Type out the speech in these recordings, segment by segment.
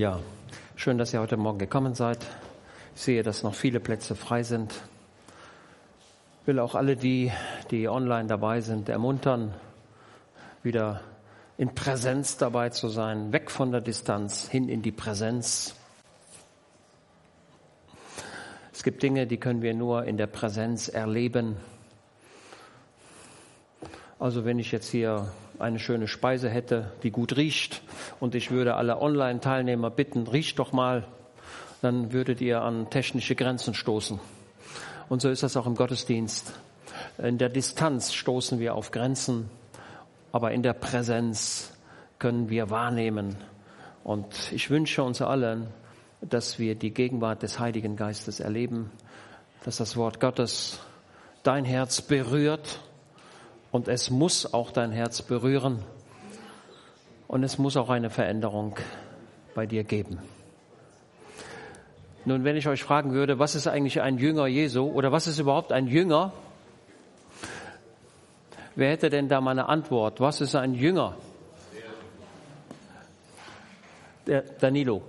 Ja, schön, dass ihr heute Morgen gekommen seid. Ich sehe, dass noch viele Plätze frei sind. Ich will auch alle die, die online dabei sind, ermuntern, wieder in Präsenz dabei zu sein, weg von der Distanz hin in die Präsenz. Es gibt Dinge, die können wir nur in der Präsenz erleben. Also wenn ich jetzt hier eine schöne Speise hätte, die gut riecht, und ich würde alle Online-Teilnehmer bitten, riecht doch mal, dann würdet ihr an technische Grenzen stoßen. Und so ist das auch im Gottesdienst. In der Distanz stoßen wir auf Grenzen, aber in der Präsenz können wir wahrnehmen. Und ich wünsche uns allen, dass wir die Gegenwart des Heiligen Geistes erleben, dass das Wort Gottes dein Herz berührt und es muss auch dein Herz berühren. Und es muss auch eine Veränderung bei dir geben. Nun, wenn ich euch fragen würde, was ist eigentlich ein Jünger Jesu oder was ist überhaupt ein Jünger? Wer hätte denn da mal eine Antwort? Was ist ein Jünger? Der Danilo.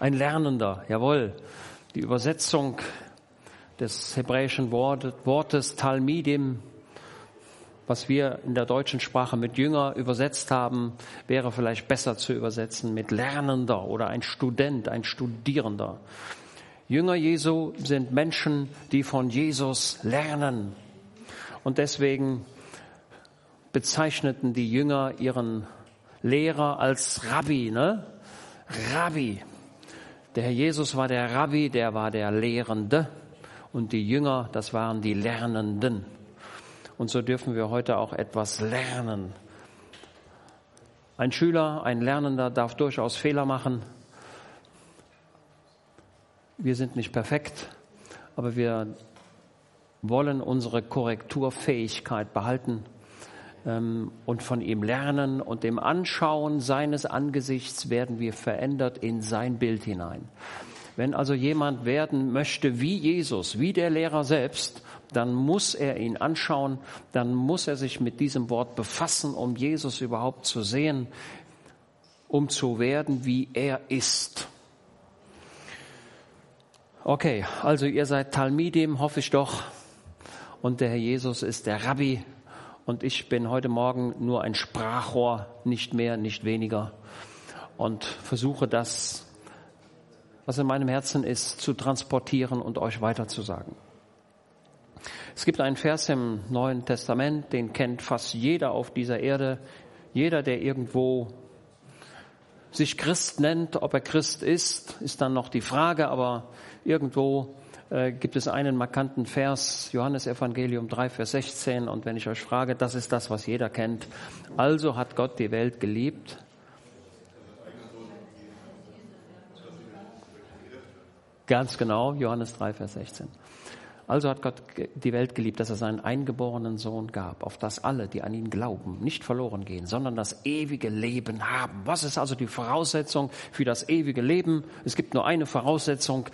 Ein Lernender, jawohl. Die Übersetzung des hebräischen Wortes Talmidim was wir in der deutschen Sprache mit Jünger übersetzt haben, wäre vielleicht besser zu übersetzen mit Lernender oder ein Student, ein Studierender. Jünger Jesu sind Menschen, die von Jesus lernen. Und deswegen bezeichneten die Jünger ihren Lehrer als Rabbi, ne? Rabbi. Der Herr Jesus war der Rabbi, der war der Lehrende. Und die Jünger, das waren die Lernenden. Und so dürfen wir heute auch etwas lernen. Ein Schüler, ein Lernender darf durchaus Fehler machen. Wir sind nicht perfekt, aber wir wollen unsere Korrekturfähigkeit behalten ähm, und von ihm lernen und im Anschauen seines Angesichts werden wir verändert in sein Bild hinein. Wenn also jemand werden möchte wie Jesus, wie der Lehrer selbst, dann muss er ihn anschauen, dann muss er sich mit diesem Wort befassen, um Jesus überhaupt zu sehen, um zu werden, wie er ist. Okay, also ihr seid Talmidim, hoffe ich doch. Und der Herr Jesus ist der Rabbi. Und ich bin heute Morgen nur ein Sprachrohr, nicht mehr, nicht weniger. Und versuche das, was in meinem Herzen ist, zu transportieren und euch weiterzusagen. Es gibt einen Vers im Neuen Testament, den kennt fast jeder auf dieser Erde. Jeder, der irgendwo sich Christ nennt, ob er Christ ist, ist dann noch die Frage, aber irgendwo äh, gibt es einen markanten Vers, Johannes Evangelium 3, Vers 16, und wenn ich euch frage, das ist das, was jeder kennt. Also hat Gott die Welt geliebt. Ganz genau, Johannes 3, Vers 16. Also hat Gott die Welt geliebt, dass er seinen eingeborenen Sohn gab, auf das alle, die an ihn glauben, nicht verloren gehen, sondern das ewige Leben haben. Was ist also die Voraussetzung für das ewige Leben? Es gibt nur eine Voraussetzung,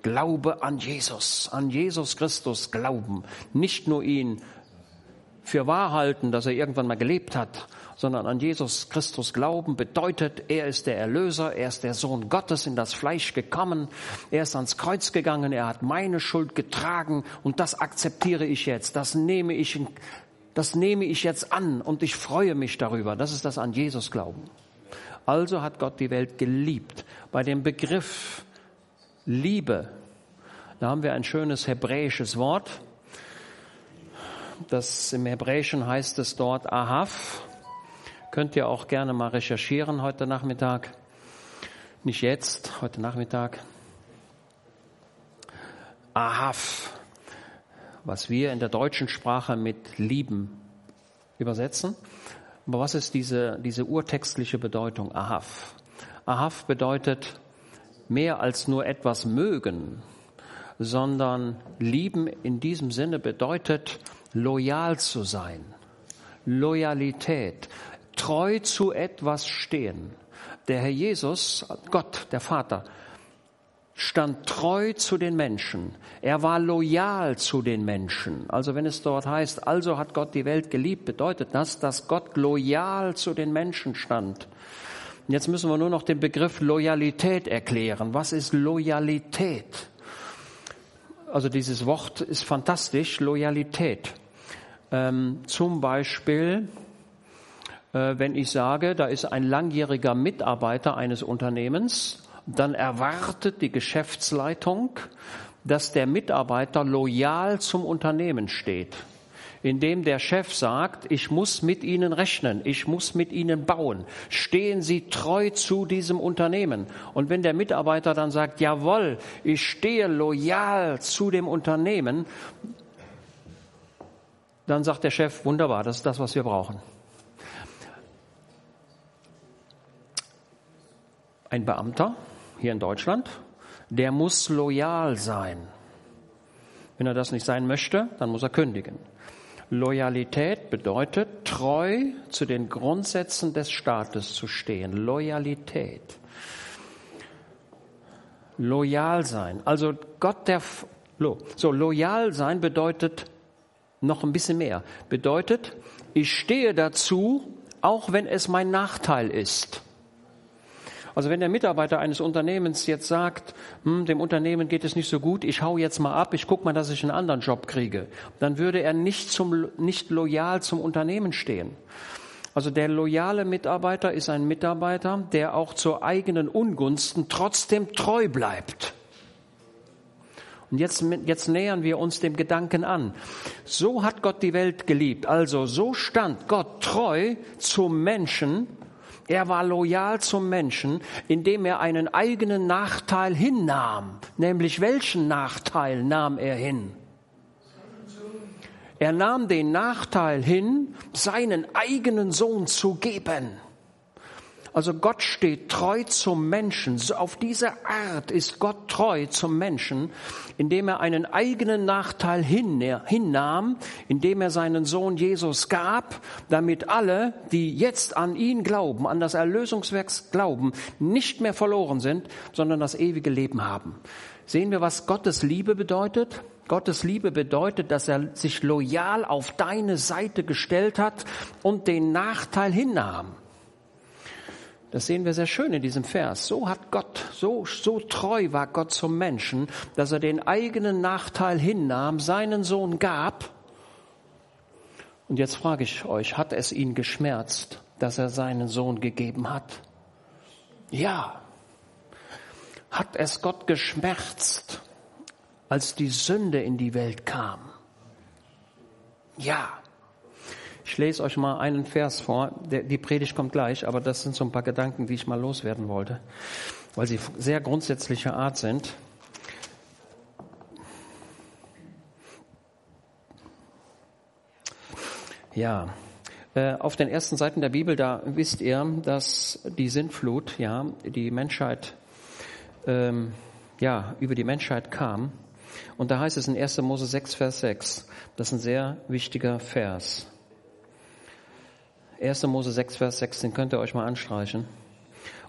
Glaube an Jesus, an Jesus Christus glauben. Nicht nur ihn für wahr halten, dass er irgendwann mal gelebt hat, sondern an Jesus Christus glauben bedeutet, er ist der Erlöser, er ist der Sohn Gottes in das Fleisch gekommen, er ist ans Kreuz gegangen, er hat meine Schuld getragen und das akzeptiere ich jetzt, das nehme ich, das nehme ich jetzt an und ich freue mich darüber. Das ist das an Jesus glauben. Also hat Gott die Welt geliebt. Bei dem Begriff Liebe, da haben wir ein schönes hebräisches Wort. Das im Hebräischen heißt es dort Ahav. Könnt ihr auch gerne mal recherchieren heute Nachmittag. Nicht jetzt, heute Nachmittag. Ahav, was wir in der deutschen Sprache mit lieben übersetzen. Aber was ist diese, diese urtextliche Bedeutung Ahav? Ahav bedeutet mehr als nur etwas mögen, sondern lieben in diesem Sinne bedeutet loyal zu sein. Loyalität, treu zu etwas stehen. Der Herr Jesus, Gott, der Vater, stand treu zu den Menschen. Er war loyal zu den Menschen. Also wenn es dort heißt, also hat Gott die Welt geliebt, bedeutet das, dass Gott loyal zu den Menschen stand. Und jetzt müssen wir nur noch den Begriff Loyalität erklären. Was ist Loyalität? Also dieses Wort ist fantastisch, Loyalität. Ähm, zum Beispiel, wenn ich sage, da ist ein langjähriger Mitarbeiter eines Unternehmens, dann erwartet die Geschäftsleitung, dass der Mitarbeiter loyal zum Unternehmen steht indem der Chef sagt, ich muss mit Ihnen rechnen, ich muss mit Ihnen bauen. Stehen Sie treu zu diesem Unternehmen. Und wenn der Mitarbeiter dann sagt, jawohl, ich stehe loyal zu dem Unternehmen, dann sagt der Chef, wunderbar, das ist das, was wir brauchen. Ein Beamter hier in Deutschland, der muss loyal sein. Wenn er das nicht sein möchte, dann muss er kündigen. Loyalität bedeutet, treu zu den Grundsätzen des Staates zu stehen. Loyalität. Loyal sein. Also Gott der, so, loyal sein bedeutet noch ein bisschen mehr. Bedeutet, ich stehe dazu, auch wenn es mein Nachteil ist. Also wenn der Mitarbeiter eines Unternehmens jetzt sagt, hm, dem Unternehmen geht es nicht so gut, ich hau jetzt mal ab, ich guck mal, dass ich einen anderen Job kriege, dann würde er nicht, zum, nicht loyal zum Unternehmen stehen. Also der loyale Mitarbeiter ist ein Mitarbeiter, der auch zur eigenen Ungunsten trotzdem treu bleibt. Und jetzt, jetzt nähern wir uns dem Gedanken an. So hat Gott die Welt geliebt. Also so stand Gott treu zum Menschen, er war loyal zum Menschen, indem er einen eigenen Nachteil hinnahm. Nämlich welchen Nachteil nahm er hin? Er nahm den Nachteil hin, seinen eigenen Sohn zu geben. Also Gott steht treu zum Menschen. Auf diese Art ist Gott treu zum Menschen, indem er einen eigenen Nachteil hinnahm, indem er seinen Sohn Jesus gab, damit alle, die jetzt an ihn glauben, an das Erlösungswerk glauben, nicht mehr verloren sind, sondern das ewige Leben haben. Sehen wir, was Gottes Liebe bedeutet? Gottes Liebe bedeutet, dass er sich loyal auf deine Seite gestellt hat und den Nachteil hinnahm. Das sehen wir sehr schön in diesem Vers. So hat Gott, so, so treu war Gott zum Menschen, dass er den eigenen Nachteil hinnahm, seinen Sohn gab. Und jetzt frage ich euch, hat es ihn geschmerzt, dass er seinen Sohn gegeben hat? Ja. Hat es Gott geschmerzt, als die Sünde in die Welt kam? Ja. Ich lese euch mal einen Vers vor. Die Predigt kommt gleich, aber das sind so ein paar Gedanken, die ich mal loswerden wollte, weil sie sehr grundsätzlicher Art sind. Ja, äh, auf den ersten Seiten der Bibel, da wisst ihr, dass die Sintflut, ja, die Menschheit, ähm, ja, über die Menschheit kam. Und da heißt es in 1. Mose 6, Vers 6, das ist ein sehr wichtiger Vers. 1. Mose 6, Vers 16 könnt ihr euch mal anstreichen.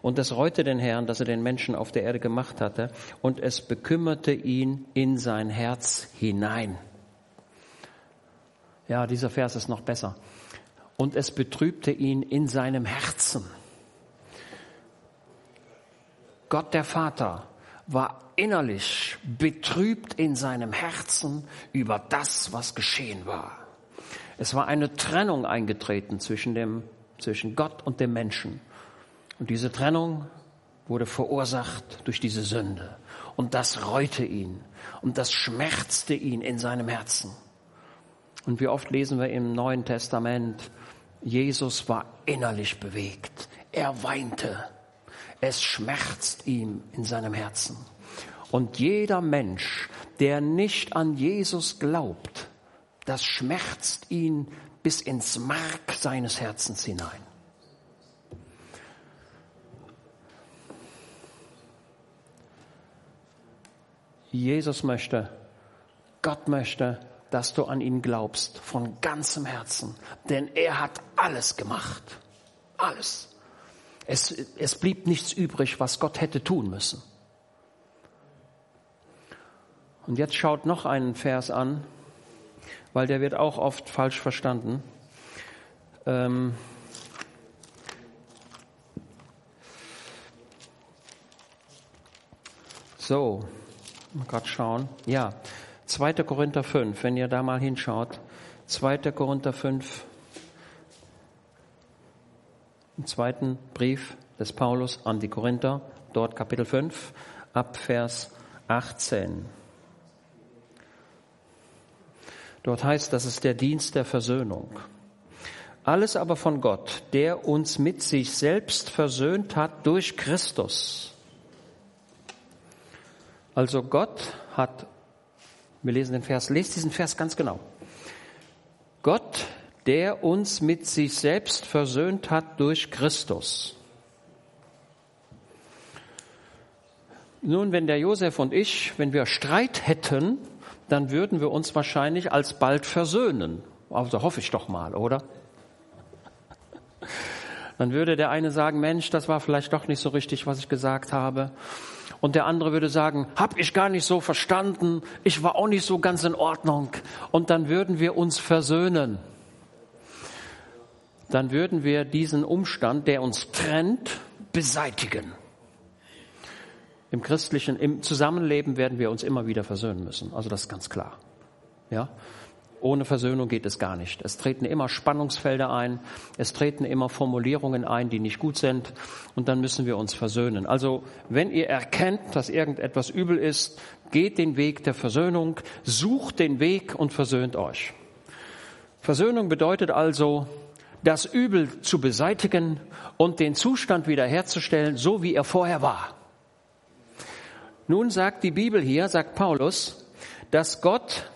Und es reute den Herrn, dass er den Menschen auf der Erde gemacht hatte, und es bekümmerte ihn in sein Herz hinein. Ja, dieser Vers ist noch besser. Und es betrübte ihn in seinem Herzen. Gott der Vater war innerlich betrübt in seinem Herzen über das, was geschehen war. Es war eine Trennung eingetreten zwischen, dem, zwischen Gott und dem Menschen. Und diese Trennung wurde verursacht durch diese Sünde. Und das reute ihn. Und das schmerzte ihn in seinem Herzen. Und wie oft lesen wir im Neuen Testament, Jesus war innerlich bewegt. Er weinte. Es schmerzt ihm in seinem Herzen. Und jeder Mensch, der nicht an Jesus glaubt, das schmerzt ihn bis ins Mark seines Herzens hinein. Jesus möchte, Gott möchte, dass du an ihn glaubst von ganzem Herzen, denn er hat alles gemacht. Alles. Es, es blieb nichts übrig, was Gott hätte tun müssen. Und jetzt schaut noch einen Vers an, weil der wird auch oft falsch verstanden. Ähm so, mal gerade schauen. Ja, 2. Korinther 5, wenn ihr da mal hinschaut. 2. Korinther 5, im zweiten Brief des Paulus an die Korinther, dort Kapitel 5, ab Vers 18. Dort heißt, das ist der Dienst der Versöhnung. Alles aber von Gott, der uns mit sich selbst versöhnt hat durch Christus. Also Gott hat, wir lesen den Vers, lest diesen Vers ganz genau. Gott, der uns mit sich selbst versöhnt hat durch Christus. Nun, wenn der Josef und ich, wenn wir Streit hätten, dann würden wir uns wahrscheinlich alsbald versöhnen. Also hoffe ich doch mal, oder? Dann würde der eine sagen, Mensch, das war vielleicht doch nicht so richtig, was ich gesagt habe. Und der andere würde sagen, hab ich gar nicht so verstanden, ich war auch nicht so ganz in Ordnung. Und dann würden wir uns versöhnen. Dann würden wir diesen Umstand, der uns trennt, beseitigen. Im christlichen, im Zusammenleben werden wir uns immer wieder versöhnen müssen. Also das ist ganz klar. Ja? Ohne Versöhnung geht es gar nicht. Es treten immer Spannungsfelder ein, es treten immer Formulierungen ein, die nicht gut sind, und dann müssen wir uns versöhnen. Also, wenn ihr erkennt, dass irgendetwas übel ist, geht den Weg der Versöhnung, sucht den Weg und versöhnt euch. Versöhnung bedeutet also, das Übel zu beseitigen und den Zustand wiederherzustellen, so wie er vorher war. Nun sagt die Bibel hier, sagt Paulus, dass Gott,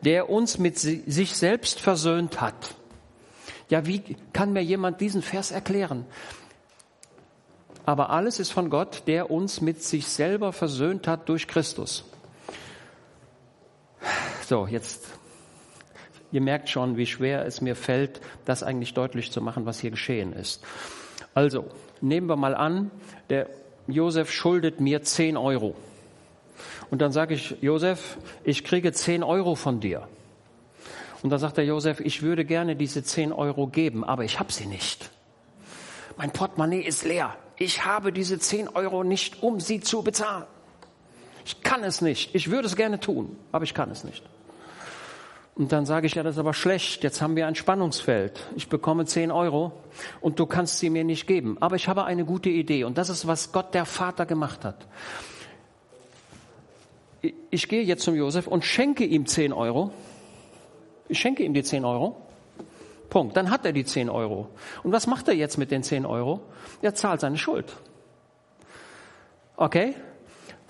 der uns mit sich selbst versöhnt hat. Ja, wie kann mir jemand diesen Vers erklären? Aber alles ist von Gott, der uns mit sich selber versöhnt hat durch Christus. So, jetzt, ihr merkt schon, wie schwer es mir fällt, das eigentlich deutlich zu machen, was hier geschehen ist. Also, nehmen wir mal an, der Josef schuldet mir 10 Euro. Und dann sage ich, Josef, ich kriege 10 Euro von dir. Und dann sagt der Josef, ich würde gerne diese 10 Euro geben, aber ich habe sie nicht. Mein Portemonnaie ist leer. Ich habe diese 10 Euro nicht, um sie zu bezahlen. Ich kann es nicht. Ich würde es gerne tun, aber ich kann es nicht. Und dann sage ich, ja, das ist aber schlecht. Jetzt haben wir ein Spannungsfeld. Ich bekomme 10 Euro und du kannst sie mir nicht geben. Aber ich habe eine gute Idee und das ist, was Gott der Vater gemacht hat. Ich gehe jetzt zum Josef und schenke ihm 10 Euro. Ich schenke ihm die 10 Euro. Punkt. Dann hat er die 10 Euro. Und was macht er jetzt mit den 10 Euro? Er zahlt seine Schuld. Okay?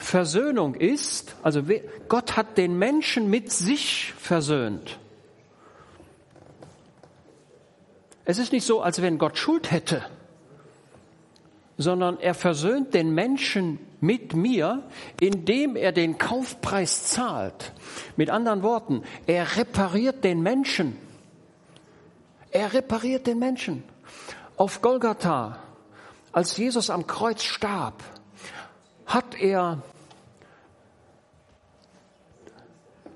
Versöhnung ist, also Gott hat den Menschen mit sich versöhnt. Es ist nicht so, als wenn Gott Schuld hätte, sondern er versöhnt den Menschen mit mir, indem er den Kaufpreis zahlt. Mit anderen Worten, er repariert den Menschen. Er repariert den Menschen. Auf Golgatha, als Jesus am Kreuz starb, hat er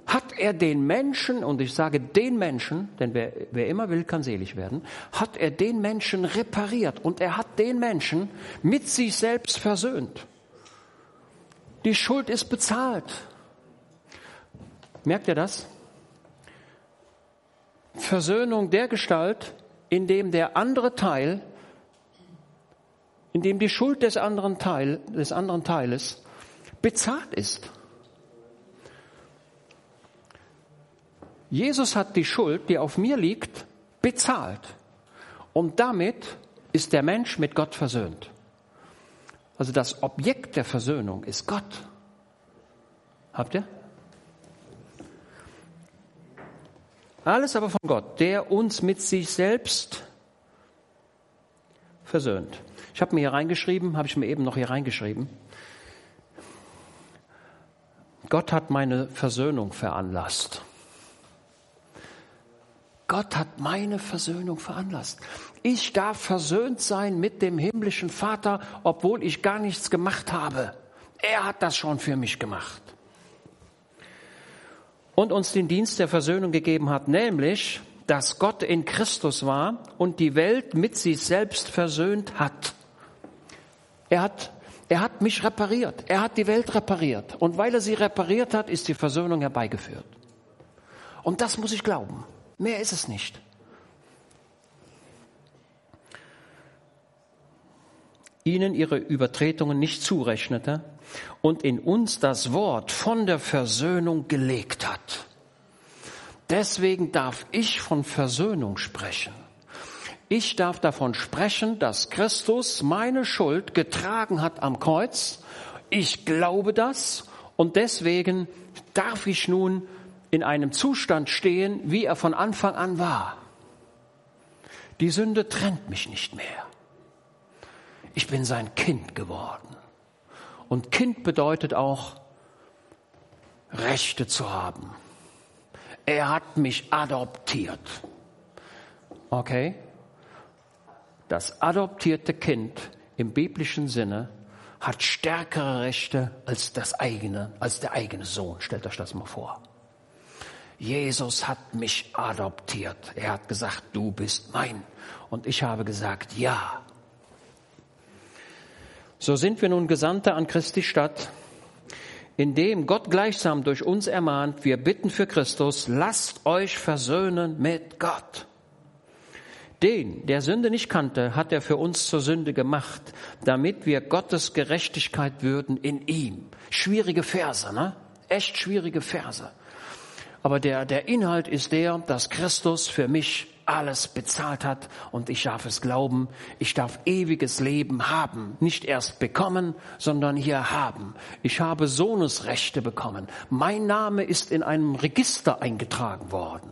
hat er den Menschen, und ich sage den Menschen, denn wer, wer immer will, kann selig werden, hat er den Menschen repariert und er hat den Menschen mit sich selbst versöhnt. Die Schuld ist bezahlt. Merkt ihr das? Versöhnung der Gestalt, in dem der andere Teil, in dem die Schuld des anderen, Teil, des anderen Teiles bezahlt ist. Jesus hat die Schuld, die auf mir liegt, bezahlt. Und damit ist der Mensch mit Gott versöhnt. Also das Objekt der Versöhnung ist Gott. Habt ihr? Alles aber von Gott, der uns mit sich selbst versöhnt. Ich habe mir hier reingeschrieben, habe ich mir eben noch hier reingeschrieben. Gott hat meine Versöhnung veranlasst. Gott hat meine Versöhnung veranlasst. Ich darf versöhnt sein mit dem himmlischen Vater, obwohl ich gar nichts gemacht habe. Er hat das schon für mich gemacht. Und uns den Dienst der Versöhnung gegeben hat, nämlich, dass Gott in Christus war und die Welt mit sich selbst versöhnt hat. Er hat Er hat mich repariert. Er hat die Welt repariert. Und weil er sie repariert hat, ist die Versöhnung herbeigeführt. Und das muss ich glauben. Mehr ist es nicht. ihnen ihre Übertretungen nicht zurechnete und in uns das Wort von der Versöhnung gelegt hat. Deswegen darf ich von Versöhnung sprechen. Ich darf davon sprechen, dass Christus meine Schuld getragen hat am Kreuz. Ich glaube das und deswegen darf ich nun in einem Zustand stehen, wie er von Anfang an war. Die Sünde trennt mich nicht mehr. Ich bin sein Kind geworden. Und Kind bedeutet auch, Rechte zu haben. Er hat mich adoptiert. Okay? Das adoptierte Kind im biblischen Sinne hat stärkere Rechte als das eigene, als der eigene Sohn. Stellt euch das mal vor. Jesus hat mich adoptiert. Er hat gesagt, du bist mein. Und ich habe gesagt, ja. So sind wir nun Gesandte an Christi Stadt, indem Gott gleichsam durch uns ermahnt, wir bitten für Christus, lasst euch versöhnen mit Gott. Den, der Sünde nicht kannte, hat er für uns zur Sünde gemacht, damit wir Gottes Gerechtigkeit würden in ihm. Schwierige Verse, ne? Echt schwierige Verse. Aber der, der Inhalt ist der, dass Christus für mich alles bezahlt hat und ich darf es glauben, ich darf ewiges Leben haben, nicht erst bekommen, sondern hier haben. Ich habe Sohnesrechte bekommen. Mein Name ist in einem Register eingetragen worden.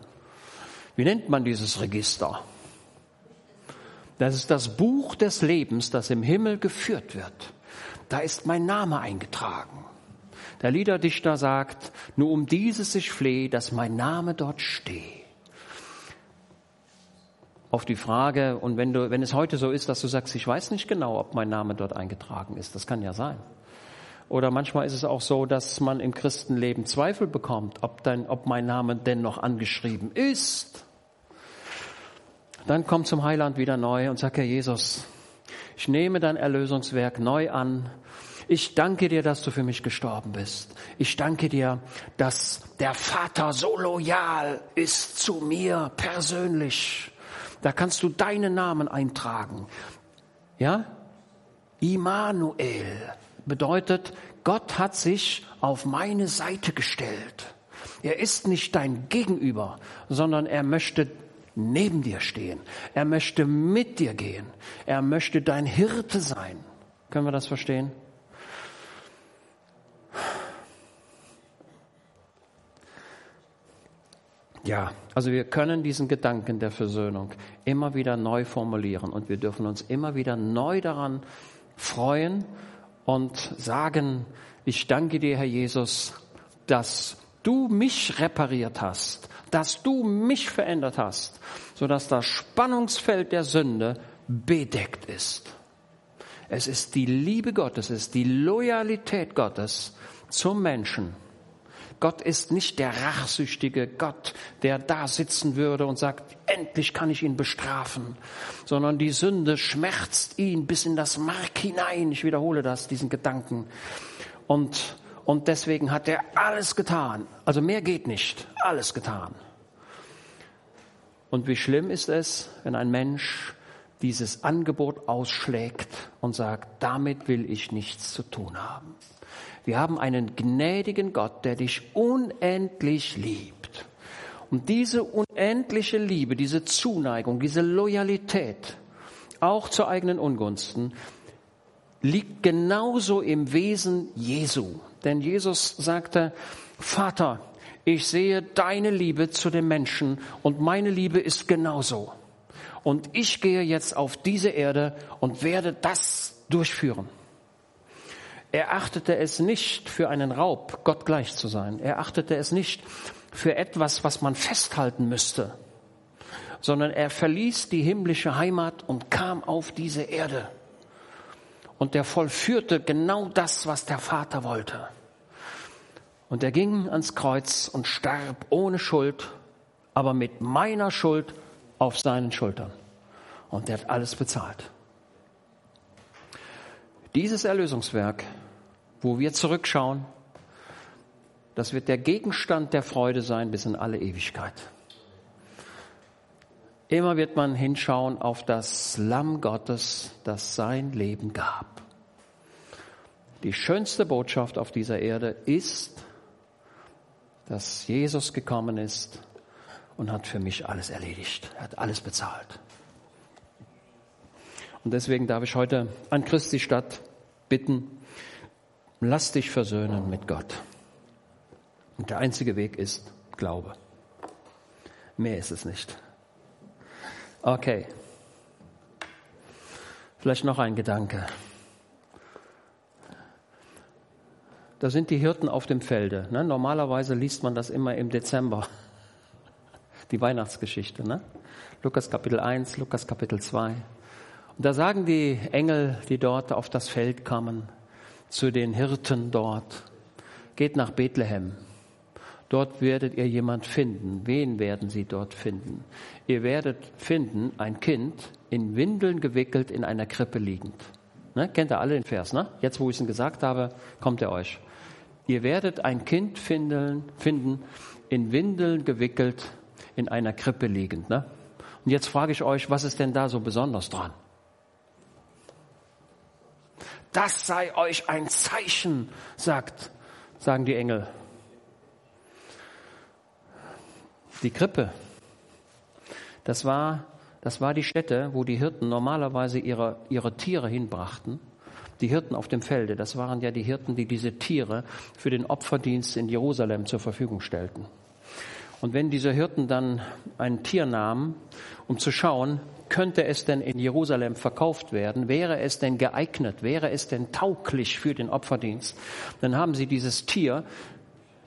Wie nennt man dieses Register? Das ist das Buch des Lebens, das im Himmel geführt wird. Da ist mein Name eingetragen. Der Liederdichter sagt, nur um dieses ich flehe, dass mein Name dort stehe auf die Frage, und wenn, du, wenn es heute so ist, dass du sagst, ich weiß nicht genau, ob mein Name dort eingetragen ist, das kann ja sein. Oder manchmal ist es auch so, dass man im Christenleben Zweifel bekommt, ob, dein, ob mein Name denn noch angeschrieben ist. Dann komm zum Heiland wieder neu und sag, Herr Jesus, ich nehme dein Erlösungswerk neu an. Ich danke dir, dass du für mich gestorben bist. Ich danke dir, dass der Vater so loyal ist zu mir persönlich. Da kannst du deinen Namen eintragen. Ja? Immanuel bedeutet, Gott hat sich auf meine Seite gestellt. Er ist nicht dein Gegenüber, sondern er möchte neben dir stehen. Er möchte mit dir gehen. Er möchte dein Hirte sein. Können wir das verstehen? Ja, also wir können diesen Gedanken der Versöhnung immer wieder neu formulieren und wir dürfen uns immer wieder neu daran freuen und sagen, ich danke dir, Herr Jesus, dass du mich repariert hast, dass du mich verändert hast, sodass das Spannungsfeld der Sünde bedeckt ist. Es ist die Liebe Gottes, es ist die Loyalität Gottes zum Menschen Gott ist nicht der rachsüchtige Gott, der da sitzen würde und sagt, endlich kann ich ihn bestrafen, sondern die Sünde schmerzt ihn bis in das Mark hinein. Ich wiederhole das, diesen Gedanken. Und, und deswegen hat er alles getan. Also mehr geht nicht. Alles getan. Und wie schlimm ist es, wenn ein Mensch dieses Angebot ausschlägt und sagt, damit will ich nichts zu tun haben. Wir haben einen gnädigen Gott, der dich unendlich liebt. Und diese unendliche Liebe, diese Zuneigung, diese Loyalität, auch zu eigenen Ungunsten, liegt genauso im Wesen Jesu. Denn Jesus sagte, Vater, ich sehe deine Liebe zu den Menschen und meine Liebe ist genauso. Und ich gehe jetzt auf diese Erde und werde das durchführen. Er achtete es nicht für einen Raub, Gott gleich zu sein. Er achtete es nicht für etwas, was man festhalten müsste, sondern er verließ die himmlische Heimat und kam auf diese Erde. Und er vollführte genau das, was der Vater wollte. Und er ging ans Kreuz und starb ohne Schuld, aber mit meiner Schuld auf seinen Schultern. Und er hat alles bezahlt. Dieses Erlösungswerk, wo wir zurückschauen, das wird der Gegenstand der Freude sein bis in alle Ewigkeit. Immer wird man hinschauen auf das Lamm Gottes, das sein Leben gab. Die schönste Botschaft auf dieser Erde ist, dass Jesus gekommen ist und hat für mich alles erledigt. Er hat alles bezahlt. Und deswegen darf ich heute an Christi Stadt bitten, lass dich versöhnen mit Gott. Und der einzige Weg ist Glaube. Mehr ist es nicht. Okay. Vielleicht noch ein Gedanke. Da sind die Hirten auf dem Felde. Ne? Normalerweise liest man das immer im Dezember. Die Weihnachtsgeschichte. Ne? Lukas Kapitel 1, Lukas Kapitel 2. Und da sagen die Engel, die dort auf das Feld kamen, zu den Hirten dort, geht nach Bethlehem Dort werdet ihr jemand finden. Wen werden sie dort finden? Ihr werdet finden ein Kind in Windeln gewickelt in einer Krippe liegend. Ne? Kennt ihr alle den Vers, ne? Jetzt, wo ich es gesagt habe, kommt er euch. Ihr werdet ein Kind finden, finden in Windeln gewickelt in einer Krippe liegend. Ne? Und jetzt frage ich euch, was ist denn da so besonders dran? Das sei euch ein Zeichen, sagt, sagen die Engel. Die Krippe, das war, das war die Stätte, wo die Hirten normalerweise ihre, ihre Tiere hinbrachten. Die Hirten auf dem Felde, das waren ja die Hirten, die diese Tiere für den Opferdienst in Jerusalem zur Verfügung stellten. Und wenn diese Hirten dann ein Tier nahmen, um zu schauen, könnte es denn in Jerusalem verkauft werden? Wäre es denn geeignet? Wäre es denn tauglich für den Opferdienst? Dann haben sie dieses Tier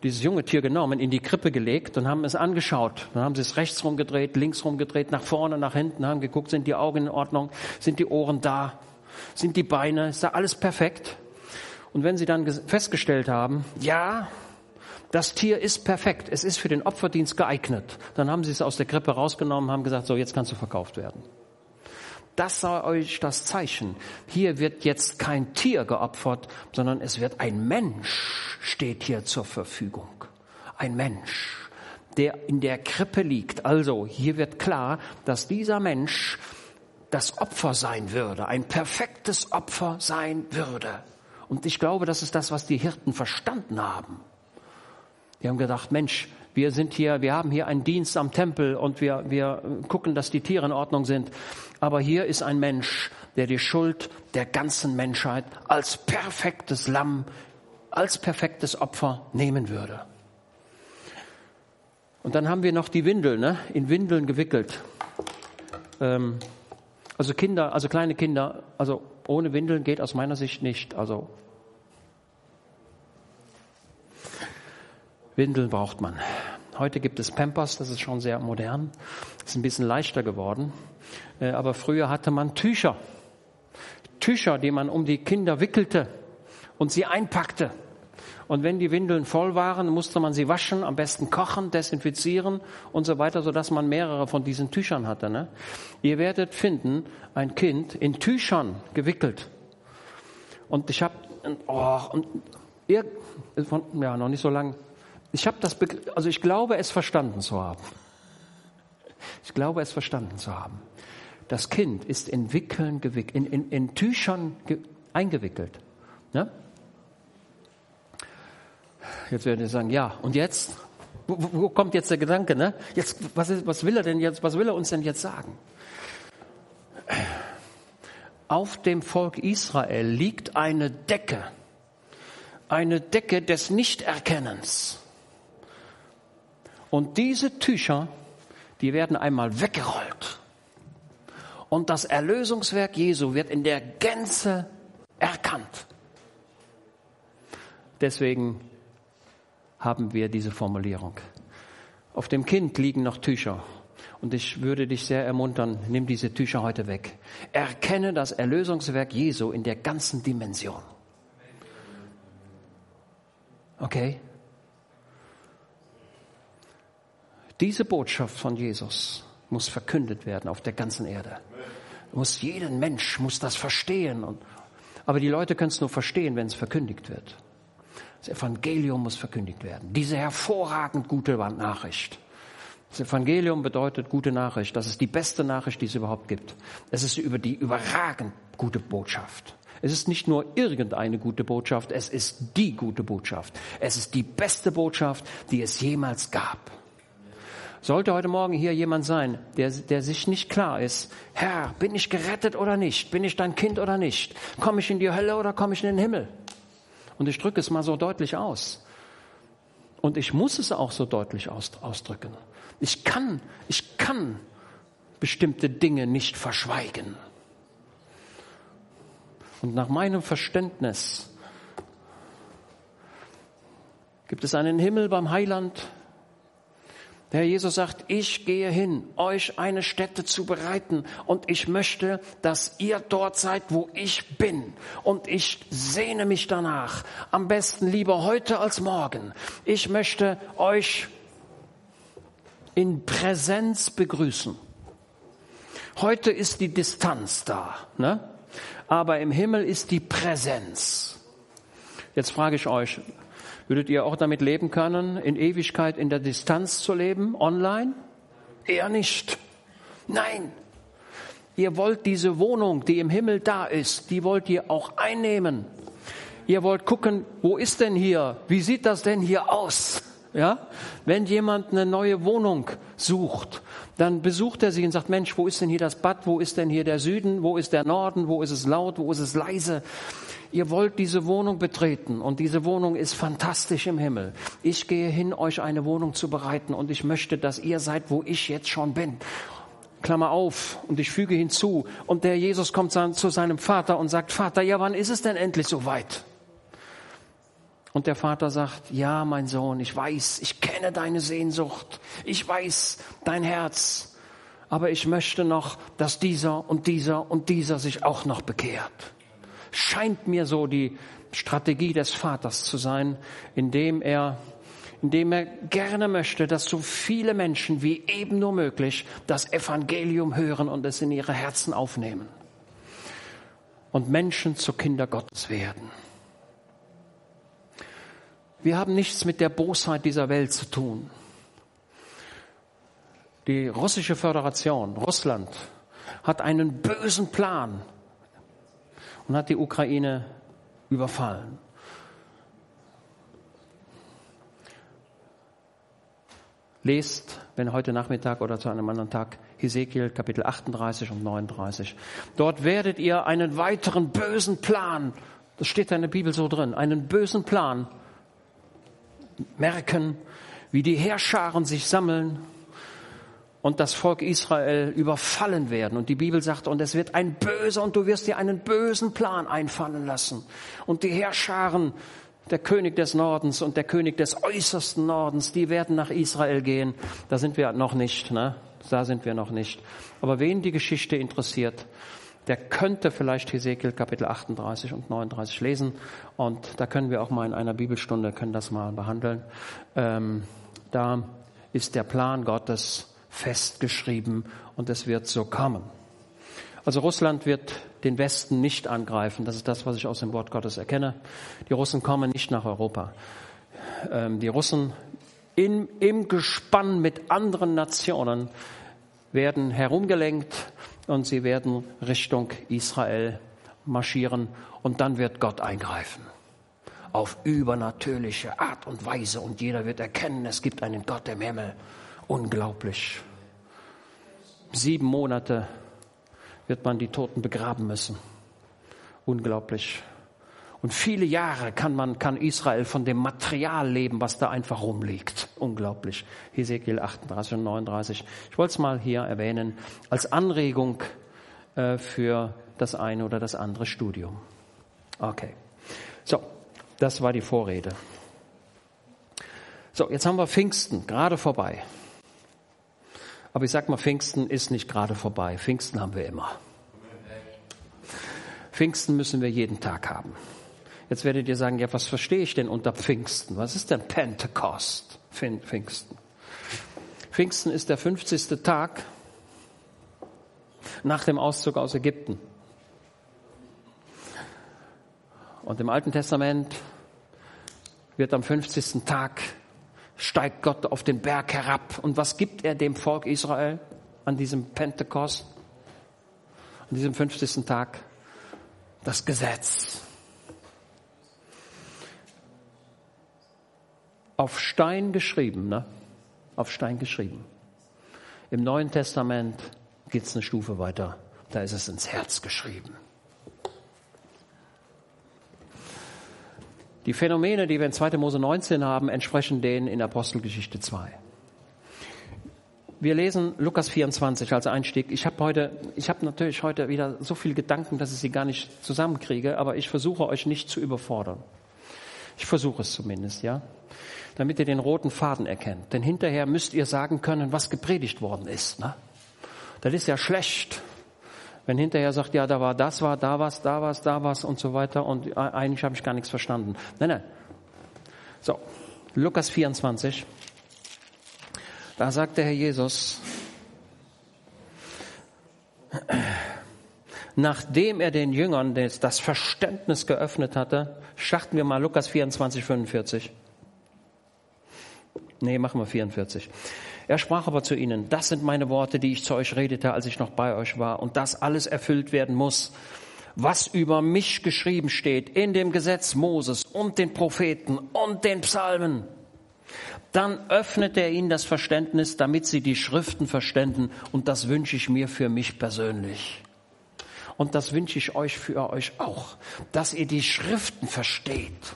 dieses junge Tier genommen, in die Krippe gelegt und haben es angeschaut. Dann haben sie es rechts rumgedreht, links rumgedreht, nach vorne, nach hinten, haben geguckt, sind die Augen in Ordnung, sind die Ohren da, sind die Beine, ist da alles perfekt. Und wenn sie dann festgestellt haben, ja, das Tier ist perfekt, es ist für den Opferdienst geeignet, dann haben sie es aus der Krippe rausgenommen, haben gesagt, so jetzt kannst du verkauft werden. Das sei euch das Zeichen. Hier wird jetzt kein Tier geopfert, sondern es wird ein Mensch steht hier zur Verfügung. Ein Mensch, der in der Krippe liegt. Also hier wird klar, dass dieser Mensch das Opfer sein würde, ein perfektes Opfer sein würde. Und ich glaube, das ist das, was die Hirten verstanden haben. Die haben gedacht, Mensch, wir sind hier, wir haben hier einen Dienst am Tempel und wir, wir gucken, dass die Tiere in Ordnung sind. Aber hier ist ein Mensch, der die Schuld der ganzen Menschheit als perfektes Lamm, als perfektes Opfer nehmen würde. Und dann haben wir noch die Windeln, ne? in Windeln gewickelt. Ähm, also Kinder, also kleine Kinder, also ohne Windeln geht aus meiner Sicht nicht. Also Windeln braucht man. Heute gibt es Pampers, das ist schon sehr modern. Ist ein bisschen leichter geworden. Äh, aber früher hatte man Tücher. Tücher, die man um die Kinder wickelte und sie einpackte. Und wenn die Windeln voll waren, musste man sie waschen, am besten kochen, desinfizieren und so weiter, sodass man mehrere von diesen Tüchern hatte. Ne? Ihr werdet finden, ein Kind in Tüchern gewickelt. Und ich habe, oh, und ihr, ja, noch nicht so lang, ich habe das, also ich glaube, es verstanden zu haben. Ich glaube, es verstanden zu haben. Das Kind ist in Wickeln gewickelt, in, in, in Tüchern ge, eingewickelt. Ne? Jetzt werden Sie sagen, ja, und jetzt? Wo, wo kommt jetzt der Gedanke, ne? Jetzt, was, ist, was will er denn jetzt, was will er uns denn jetzt sagen? Auf dem Volk Israel liegt eine Decke, eine Decke des Nichterkennens. Und diese Tücher, die werden einmal weggerollt. Und das Erlösungswerk Jesu wird in der Gänze erkannt. Deswegen haben wir diese Formulierung. Auf dem Kind liegen noch Tücher. Und ich würde dich sehr ermuntern, nimm diese Tücher heute weg. Erkenne das Erlösungswerk Jesu in der ganzen Dimension. Okay? Diese Botschaft von Jesus muss verkündet werden auf der ganzen Erde. Muss jeden Mensch muss das verstehen und Aber die Leute können es nur verstehen, wenn es verkündigt wird. Das Evangelium muss verkündigt werden. Diese hervorragend gute Nachricht. Das Evangelium bedeutet gute Nachricht. Das ist die beste Nachricht, die es überhaupt gibt. Es ist über die überragend gute Botschaft. Es ist nicht nur irgendeine gute Botschaft, es ist die gute Botschaft. Es ist die beste Botschaft, die es jemals gab. Sollte heute Morgen hier jemand sein, der, der sich nicht klar ist, Herr, bin ich gerettet oder nicht? Bin ich dein Kind oder nicht? Komme ich in die Hölle oder komme ich in den Himmel? Und ich drücke es mal so deutlich aus. Und ich muss es auch so deutlich ausdrücken. Ich kann, ich kann bestimmte Dinge nicht verschweigen. Und nach meinem Verständnis gibt es einen Himmel beim Heiland. Der Herr Jesus sagt, ich gehe hin, euch eine Stätte zu bereiten und ich möchte, dass ihr dort seid, wo ich bin. Und ich sehne mich danach, am besten lieber heute als morgen. Ich möchte euch in Präsenz begrüßen. Heute ist die Distanz da. Ne? aber im Himmel ist die Präsenz. Jetzt frage ich euch, würdet ihr auch damit leben können, in Ewigkeit in der Distanz zu leben, online? Eher nicht. Nein. Ihr wollt diese Wohnung, die im Himmel da ist, die wollt ihr auch einnehmen. Ihr wollt gucken, wo ist denn hier? Wie sieht das denn hier aus? Ja? Wenn jemand eine neue Wohnung sucht, dann besucht er sie und sagt, Mensch, wo ist denn hier das Bad? Wo ist denn hier der Süden? Wo ist der Norden? Wo ist es laut? Wo ist es leise? Ihr wollt diese Wohnung betreten und diese Wohnung ist fantastisch im Himmel. Ich gehe hin, euch eine Wohnung zu bereiten und ich möchte, dass ihr seid, wo ich jetzt schon bin. Klammer auf und ich füge hinzu und der Jesus kommt zu seinem Vater und sagt, Vater, ja, wann ist es denn endlich soweit? Und der Vater sagt, ja, mein Sohn, ich weiß, ich kenne deine Sehnsucht, ich weiß dein Herz, aber ich möchte noch, dass dieser und dieser und dieser sich auch noch bekehrt. Scheint mir so die Strategie des Vaters zu sein, indem er, indem er gerne möchte, dass so viele Menschen wie eben nur möglich das Evangelium hören und es in ihre Herzen aufnehmen und Menschen zu Kinder Gottes werden. Wir haben nichts mit der Bosheit dieser Welt zu tun. Die russische Föderation, Russland, hat einen bösen Plan und hat die Ukraine überfallen. Lest, wenn heute Nachmittag oder zu einem anderen Tag, Hesekiel Kapitel 38 und 39. Dort werdet ihr einen weiteren bösen Plan, das steht in der Bibel so drin, einen bösen Plan merken, wie die Heerscharen sich sammeln und das Volk Israel überfallen werden. Und die Bibel sagt, und es wird ein böser, und du wirst dir einen bösen Plan einfallen lassen. Und die Heerscharen, der König des Nordens und der König des äußersten Nordens, die werden nach Israel gehen. Da sind wir noch nicht, ne? Da sind wir noch nicht. Aber wen die Geschichte interessiert, der könnte vielleicht Hesekiel Kapitel 38 und 39 lesen. Und da können wir auch mal in einer Bibelstunde, können das mal behandeln. Ähm, da ist der Plan Gottes festgeschrieben und es wird so kommen. Also Russland wird den Westen nicht angreifen. Das ist das, was ich aus dem Wort Gottes erkenne. Die Russen kommen nicht nach Europa. Ähm, die Russen in, im Gespann mit anderen Nationen werden herumgelenkt und sie werden Richtung Israel marschieren und dann wird Gott eingreifen. Auf übernatürliche Art und Weise und jeder wird erkennen, es gibt einen Gott im Himmel. Unglaublich. Sieben Monate wird man die Toten begraben müssen. Unglaublich. Und viele Jahre kann man, kann Israel von dem Material leben, was da einfach rumliegt. Unglaublich. Hesekiel 38 und 39. Ich wollte es mal hier erwähnen, als Anregung äh, für das eine oder das andere Studium. Okay. So. Das war die Vorrede. So. Jetzt haben wir Pfingsten gerade vorbei. Aber ich sag mal, Pfingsten ist nicht gerade vorbei. Pfingsten haben wir immer. Pfingsten müssen wir jeden Tag haben. Jetzt werdet ihr sagen, ja, was verstehe ich denn unter Pfingsten? Was ist denn Pentecost? Pfingsten. Pfingsten ist der 50. Tag nach dem Auszug aus Ägypten. Und im Alten Testament wird am 50. Tag steigt Gott auf den Berg herab. Und was gibt er dem Volk Israel an diesem Pentekost? An diesem 50. Tag? Das Gesetz. Auf Stein geschrieben, ne? Auf Stein geschrieben. Im Neuen Testament geht es eine Stufe weiter. Da ist es ins Herz geschrieben. Die Phänomene, die wir in 2. Mose 19 haben, entsprechen denen in Apostelgeschichte 2. Wir lesen Lukas 24 als Einstieg. Ich habe heute, ich habe natürlich heute wieder so viele Gedanken, dass ich sie gar nicht zusammenkriege, aber ich versuche euch nicht zu überfordern. Ich versuche es zumindest, ja, damit ihr den roten Faden erkennt. Denn hinterher müsst ihr sagen können, was gepredigt worden ist. Ne? Das ist ja schlecht, wenn hinterher sagt, ja, da war das, war da was, da was, da was und so weiter und eigentlich habe ich gar nichts verstanden. Nein, nein. So, Lukas 24. Da sagt der Herr Jesus, nachdem er den Jüngern das Verständnis geöffnet hatte, schachten wir mal Lukas 24, 45. Nee, machen wir 44. Er sprach aber zu ihnen, das sind meine Worte, die ich zu euch redete, als ich noch bei euch war, und das alles erfüllt werden muss, was über mich geschrieben steht in dem Gesetz Moses und den Propheten und den Psalmen. Dann öffnet er ihnen das Verständnis, damit sie die Schriften verständen, und das wünsche ich mir für mich persönlich. Und das wünsche ich euch für euch auch, dass ihr die Schriften versteht,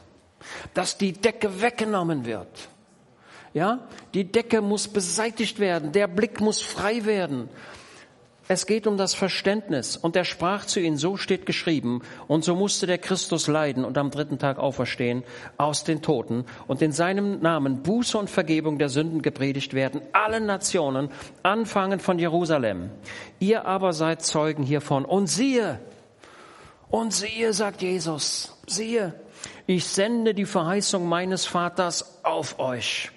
dass die Decke weggenommen wird ja, die Decke muss beseitigt werden, der Blick muss frei werden. Es geht um das Verständnis. Und er sprach zu ihnen, so steht geschrieben, und so musste der Christus leiden und am dritten Tag auferstehen aus den Toten und in seinem Namen Buße und Vergebung der Sünden gepredigt werden, allen Nationen, anfangen von Jerusalem. Ihr aber seid Zeugen hiervon. Und siehe, und siehe, sagt Jesus, siehe, ich sende die Verheißung meines Vaters auf euch.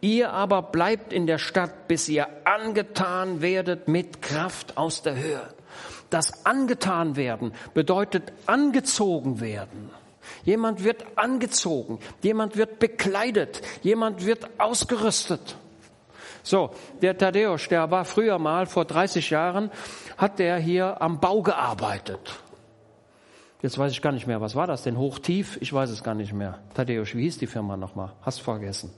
Ihr aber bleibt in der Stadt, bis ihr angetan werdet mit Kraft aus der Höhe. Das angetan werden bedeutet angezogen werden. Jemand wird angezogen, jemand wird bekleidet, jemand wird ausgerüstet. So, der Tadeusz, der war früher mal, vor 30 Jahren, hat der hier am Bau gearbeitet. Jetzt weiß ich gar nicht mehr, was war das denn? Hochtief? Ich weiß es gar nicht mehr. Tadeusz, wie hieß die Firma nochmal? Hast vergessen.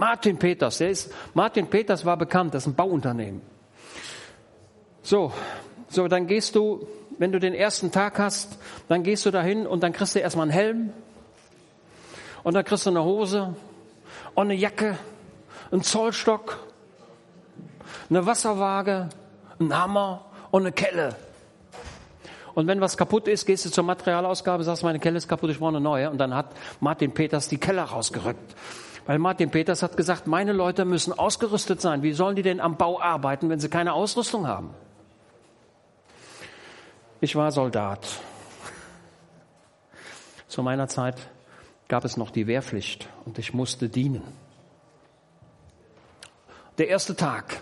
Martin Peters, der ist, Martin Peters war bekannt, das ist ein Bauunternehmen. So, so, dann gehst du, wenn du den ersten Tag hast, dann gehst du dahin und dann kriegst du erstmal einen Helm und dann kriegst du eine Hose und eine Jacke, einen Zollstock, eine Wasserwaage, einen Hammer und eine Kelle. Und wenn was kaputt ist, gehst du zur Materialausgabe, sagst, meine Kelle ist kaputt, ich brauche eine neue. Und dann hat Martin Peters die Kelle rausgerückt. Weil Martin Peters hat gesagt, meine Leute müssen ausgerüstet sein. Wie sollen die denn am Bau arbeiten, wenn sie keine Ausrüstung haben? Ich war Soldat. Zu meiner Zeit gab es noch die Wehrpflicht und ich musste dienen. Der erste Tag.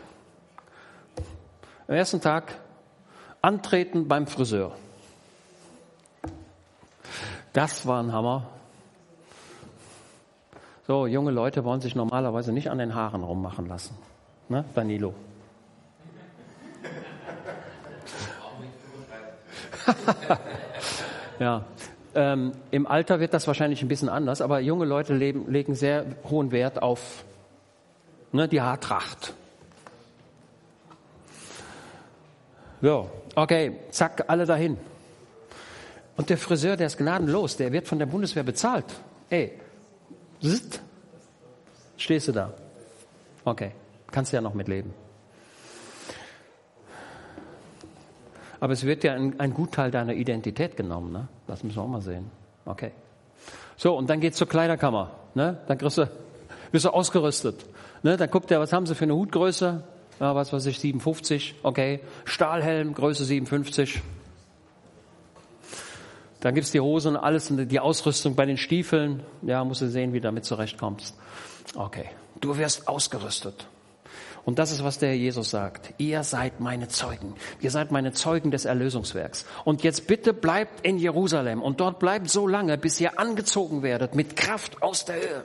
Am ersten Tag antreten beim Friseur. Das war ein Hammer. So, junge Leute wollen sich normalerweise nicht an den Haaren rummachen lassen. Ne, Danilo? ja, ähm, im Alter wird das wahrscheinlich ein bisschen anders, aber junge Leute leben, legen sehr hohen Wert auf ne, die Haartracht. So, okay, zack, alle dahin. Und der Friseur, der ist gnadenlos, der wird von der Bundeswehr bezahlt. Ey, Zzt. Stehst du da? Okay, kannst ja noch mitleben. Aber es wird ja ein, ein Gutteil deiner Identität genommen, ne? Das müssen wir auch mal sehen. Okay. So, und dann geht's zur Kleiderkammer, ne? Dann kriegst du, bist du ausgerüstet. Ne? Dann guckt er, was haben sie für eine Hutgröße? Ja, was weiß ich, 57, okay. Stahlhelm, Größe 57. Dann gibt's die Hosen, alles, die Ausrüstung bei den Stiefeln. Ja, musst du sehen, wie du damit zurechtkommst. Okay. Du wirst ausgerüstet. Und das ist, was der Herr Jesus sagt. Ihr seid meine Zeugen. Ihr seid meine Zeugen des Erlösungswerks. Und jetzt bitte bleibt in Jerusalem und dort bleibt so lange, bis ihr angezogen werdet mit Kraft aus der Höhe.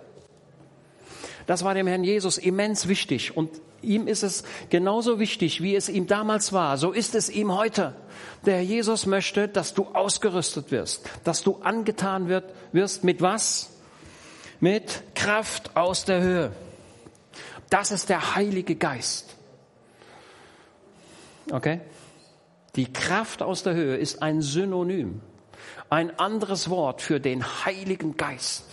Das war dem Herrn Jesus immens wichtig und ihm ist es genauso wichtig, wie es ihm damals war. So ist es ihm heute. Der Herr Jesus möchte, dass du ausgerüstet wirst, dass du angetan wird, wirst mit was? Mit Kraft aus der Höhe. Das ist der Heilige Geist. Okay? Die Kraft aus der Höhe ist ein Synonym, ein anderes Wort für den Heiligen Geist.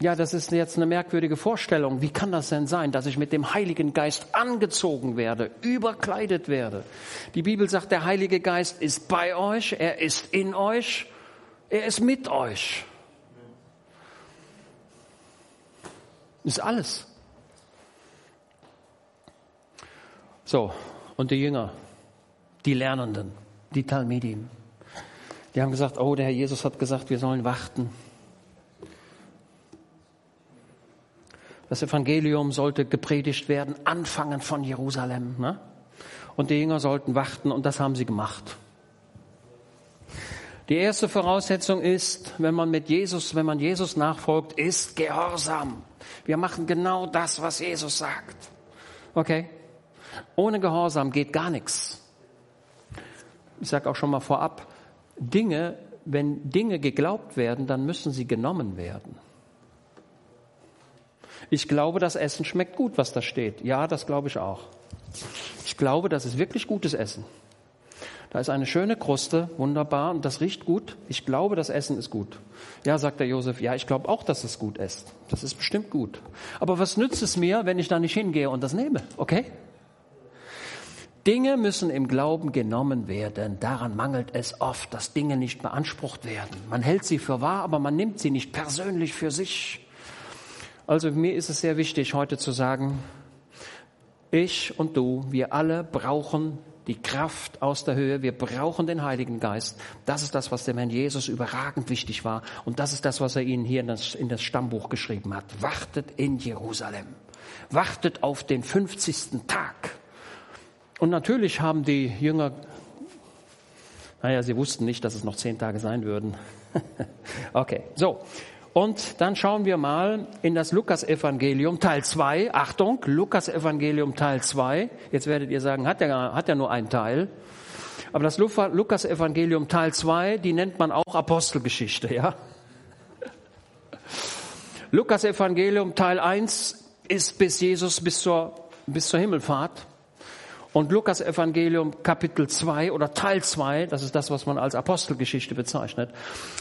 Ja, das ist jetzt eine merkwürdige Vorstellung. Wie kann das denn sein, dass ich mit dem Heiligen Geist angezogen werde, überkleidet werde? Die Bibel sagt, der Heilige Geist ist bei euch, er ist in euch, er ist mit euch. ist alles. So, und die Jünger, die Lernenden, die Talmidim, die haben gesagt, oh, der Herr Jesus hat gesagt, wir sollen warten. Das Evangelium sollte gepredigt werden, anfangen von Jerusalem. Ne? Und die Jünger sollten warten und das haben sie gemacht. Die erste Voraussetzung ist, wenn man mit Jesus, wenn man Jesus nachfolgt, ist Gehorsam. Wir machen genau das, was Jesus sagt. Okay? Ohne Gehorsam geht gar nichts. Ich sage auch schon mal vorab, Dinge, wenn Dinge geglaubt werden, dann müssen sie genommen werden. Ich glaube, das Essen schmeckt gut, was da steht. Ja, das glaube ich auch. Ich glaube, das ist wirklich gutes Essen. Da ist eine schöne Kruste, wunderbar, und das riecht gut. Ich glaube, das Essen ist gut. Ja, sagt der Josef, ja, ich glaube auch, dass es gut ist. Das ist bestimmt gut. Aber was nützt es mir, wenn ich da nicht hingehe und das nehme? Okay? Dinge müssen im Glauben genommen werden. Daran mangelt es oft, dass Dinge nicht beansprucht werden. Man hält sie für wahr, aber man nimmt sie nicht persönlich für sich. Also mir ist es sehr wichtig, heute zu sagen, ich und du, wir alle brauchen die Kraft aus der Höhe. Wir brauchen den Heiligen Geist. Das ist das, was dem Herrn Jesus überragend wichtig war. Und das ist das, was er ihnen hier in das, in das Stammbuch geschrieben hat. Wartet in Jerusalem. Wartet auf den 50. Tag. Und natürlich haben die Jünger, naja, sie wussten nicht, dass es noch zehn Tage sein würden. okay, so. Und dann schauen wir mal in das Lukas-Evangelium Teil 2. Achtung, Lukas-Evangelium Teil 2. Jetzt werdet ihr sagen, hat er hat nur einen Teil. Aber das Lukas-Evangelium Teil 2, die nennt man auch Apostelgeschichte, ja? Lukas-Evangelium Teil 1 ist bis Jesus, bis zur, bis zur Himmelfahrt. Und Lukas Evangelium Kapitel 2 oder Teil 2, das ist das, was man als Apostelgeschichte bezeichnet,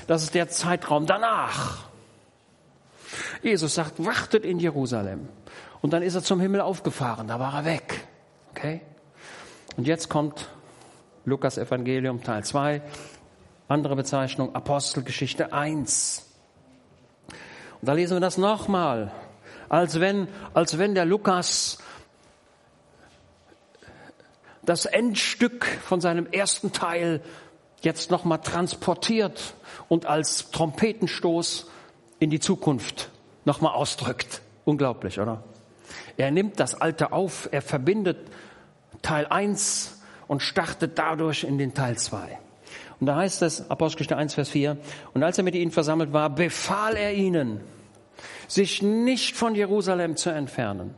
das ist der Zeitraum danach. Jesus sagt, wartet in Jerusalem. Und dann ist er zum Himmel aufgefahren, da war er weg. Okay? Und jetzt kommt Lukas Evangelium Teil 2, andere Bezeichnung Apostelgeschichte 1. Und da lesen wir das nochmal, als wenn, als wenn der Lukas das Endstück von seinem ersten Teil jetzt nochmal transportiert und als Trompetenstoß in die Zukunft nochmal ausdrückt. Unglaublich, oder? Er nimmt das Alte auf, er verbindet Teil 1 und startet dadurch in den Teil 2. Und da heißt es, Apostelgeschichte 1, Vers 4, und als er mit ihnen versammelt war, befahl er ihnen, sich nicht von Jerusalem zu entfernen.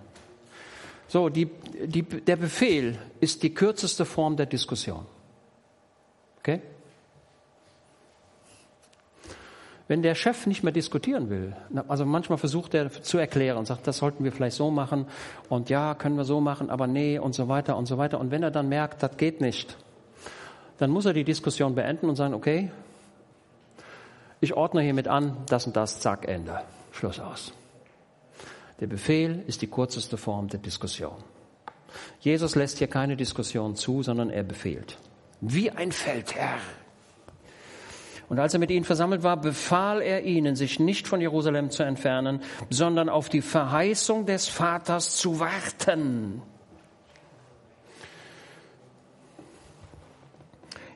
So, die, die, der Befehl ist die kürzeste Form der Diskussion. Okay? Wenn der Chef nicht mehr diskutieren will, also manchmal versucht er zu erklären und sagt, das sollten wir vielleicht so machen und ja, können wir so machen, aber nee und so weiter und so weiter. Und wenn er dann merkt, das geht nicht, dann muss er die Diskussion beenden und sagen, okay, ich ordne hiermit an, das und das, zack, Ende, Schluss aus. Der Befehl ist die kürzeste Form der Diskussion. Jesus lässt hier keine Diskussion zu, sondern er befehlt. Wie ein Feldherr und als er mit ihnen versammelt war, befahl er ihnen, sich nicht von Jerusalem zu entfernen, sondern auf die Verheißung des Vaters zu warten.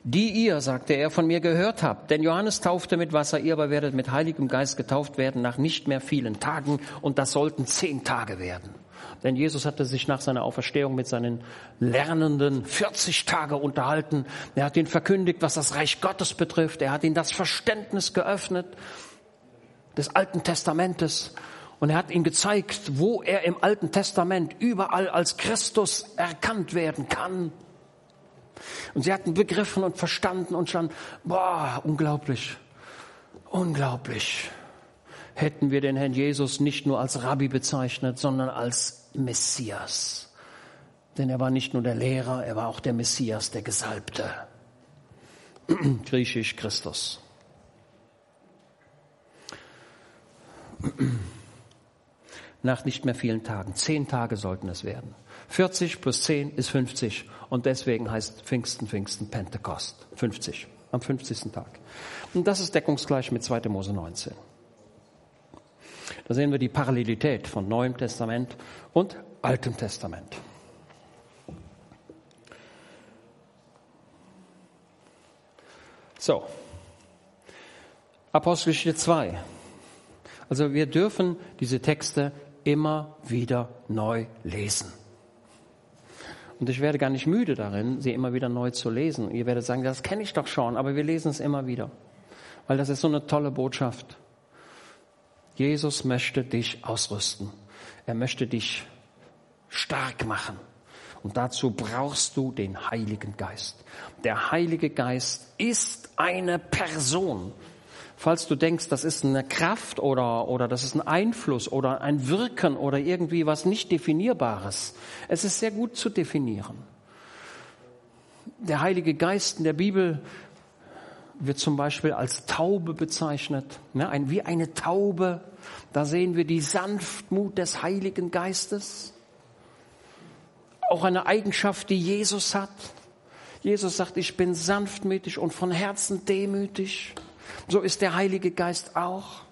Die ihr, sagte er, von mir gehört habt. Denn Johannes taufte mit Wasser, ihr aber werdet mit Heiligem Geist getauft werden nach nicht mehr vielen Tagen. Und das sollten zehn Tage werden. Denn Jesus hatte sich nach seiner Auferstehung mit seinen Lernenden 40 Tage unterhalten. Er hat ihnen verkündigt, was das Reich Gottes betrifft. Er hat ihnen das Verständnis geöffnet des Alten Testamentes. Und er hat ihnen gezeigt, wo er im Alten Testament überall als Christus erkannt werden kann. Und sie hatten begriffen und verstanden und schon, boah, unglaublich, unglaublich. Hätten wir den Herrn Jesus nicht nur als Rabbi bezeichnet, sondern als Messias. Denn er war nicht nur der Lehrer, er war auch der Messias, der Gesalbte. Griechisch Christus. Nach nicht mehr vielen Tagen. Zehn Tage sollten es werden. 40 plus 10 ist 50. Und deswegen heißt Pfingsten, Pfingsten, Pentekost. 50. Am 50. Tag. Und das ist deckungsgleich mit 2. Mose 19. Da sehen wir die Parallelität von Neuem Testament und Altem Testament. So. Apostelgeschichte 2. Also wir dürfen diese Texte immer wieder neu lesen. Und ich werde gar nicht müde darin, sie immer wieder neu zu lesen. Ihr werdet sagen, das kenne ich doch schon, aber wir lesen es immer wieder. Weil das ist so eine tolle Botschaft. Jesus möchte dich ausrüsten. Er möchte dich stark machen. Und dazu brauchst du den Heiligen Geist. Der Heilige Geist ist eine Person. Falls du denkst, das ist eine Kraft oder, oder das ist ein Einfluss oder ein Wirken oder irgendwie was nicht definierbares. Es ist sehr gut zu definieren. Der Heilige Geist in der Bibel wird zum Beispiel als Taube bezeichnet, ne, ein, wie eine Taube. Da sehen wir die Sanftmut des Heiligen Geistes. Auch eine Eigenschaft, die Jesus hat. Jesus sagt, ich bin sanftmütig und von Herzen demütig. So ist der Heilige Geist auch.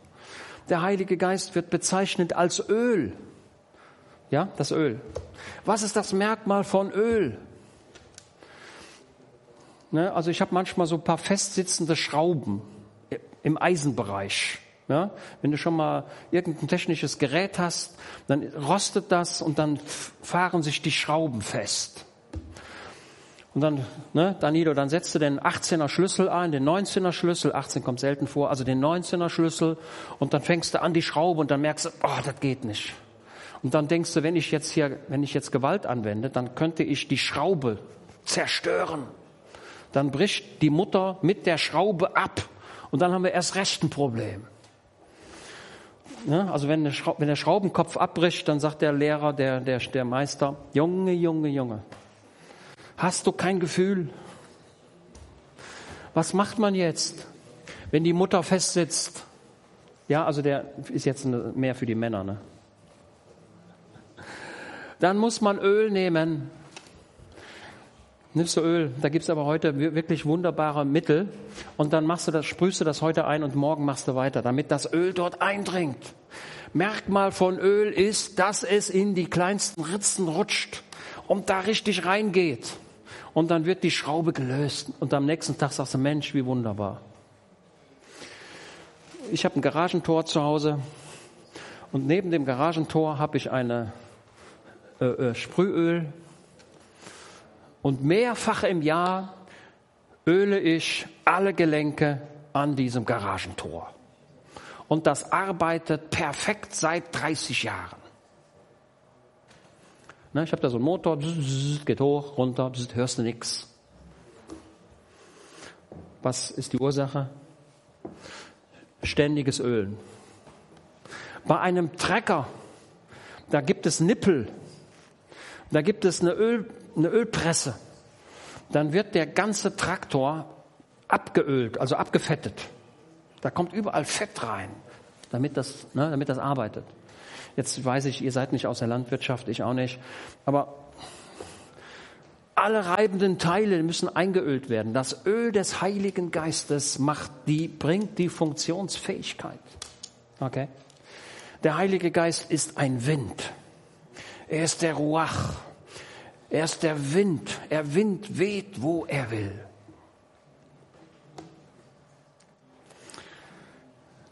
Der Heilige Geist wird bezeichnet als Öl. Ja, das Öl. Was ist das Merkmal von Öl? Ne, also ich habe manchmal so ein paar festsitzende Schrauben im Eisenbereich. Ja, wenn du schon mal irgendein technisches Gerät hast, dann rostet das und dann fahren sich die Schrauben fest. Und dann, ne, Danilo, dann setzt du den 18er Schlüssel ein, den 19er Schlüssel, 18 kommt selten vor, also den 19er Schlüssel und dann fängst du an die Schraube und dann merkst du, oh, das geht nicht. Und dann denkst du, wenn ich jetzt hier, wenn ich jetzt Gewalt anwende, dann könnte ich die Schraube zerstören. Dann bricht die Mutter mit der Schraube ab und dann haben wir erst recht ein Problem. Ja, also wenn der, wenn der Schraubenkopf abbricht, dann sagt der Lehrer, der, der, der Meister, Junge, Junge, Junge, Hast du kein Gefühl? Was macht man jetzt, wenn die Mutter festsitzt? Ja, also der ist jetzt mehr für die Männer. Ne? Dann muss man Öl nehmen. Nimmst du Öl? Da gibt es aber heute wirklich wunderbare Mittel. Und dann machst du das, sprühst du das heute ein und morgen machst du weiter, damit das Öl dort eindringt. Merkmal von Öl ist, dass es in die kleinsten Ritzen rutscht und da richtig reingeht und dann wird die Schraube gelöst und am nächsten Tag sagst du, Mensch, wie wunderbar. Ich habe ein Garagentor zu Hause und neben dem Garagentor habe ich eine äh, äh, Sprühöl und mehrfach im Jahr öle ich alle Gelenke an diesem Garagentor. Und das arbeitet perfekt seit 30 Jahren. Ich habe da so einen Motor, geht hoch, runter, hörst du nichts. Was ist die Ursache? Ständiges Ölen. Bei einem Trecker, da gibt es Nippel, da gibt es eine, Öl, eine Ölpresse. Dann wird der ganze Traktor abgeölt, also abgefettet. Da kommt überall Fett rein, damit das, ne, damit das arbeitet. Jetzt weiß ich, ihr seid nicht aus der Landwirtschaft, ich auch nicht. Aber alle reibenden Teile müssen eingeölt werden. Das Öl des Heiligen Geistes macht die, bringt die Funktionsfähigkeit. Okay? Der Heilige Geist ist ein Wind. Er ist der Ruach. Er ist der Wind. Er Wind weht, wo er will.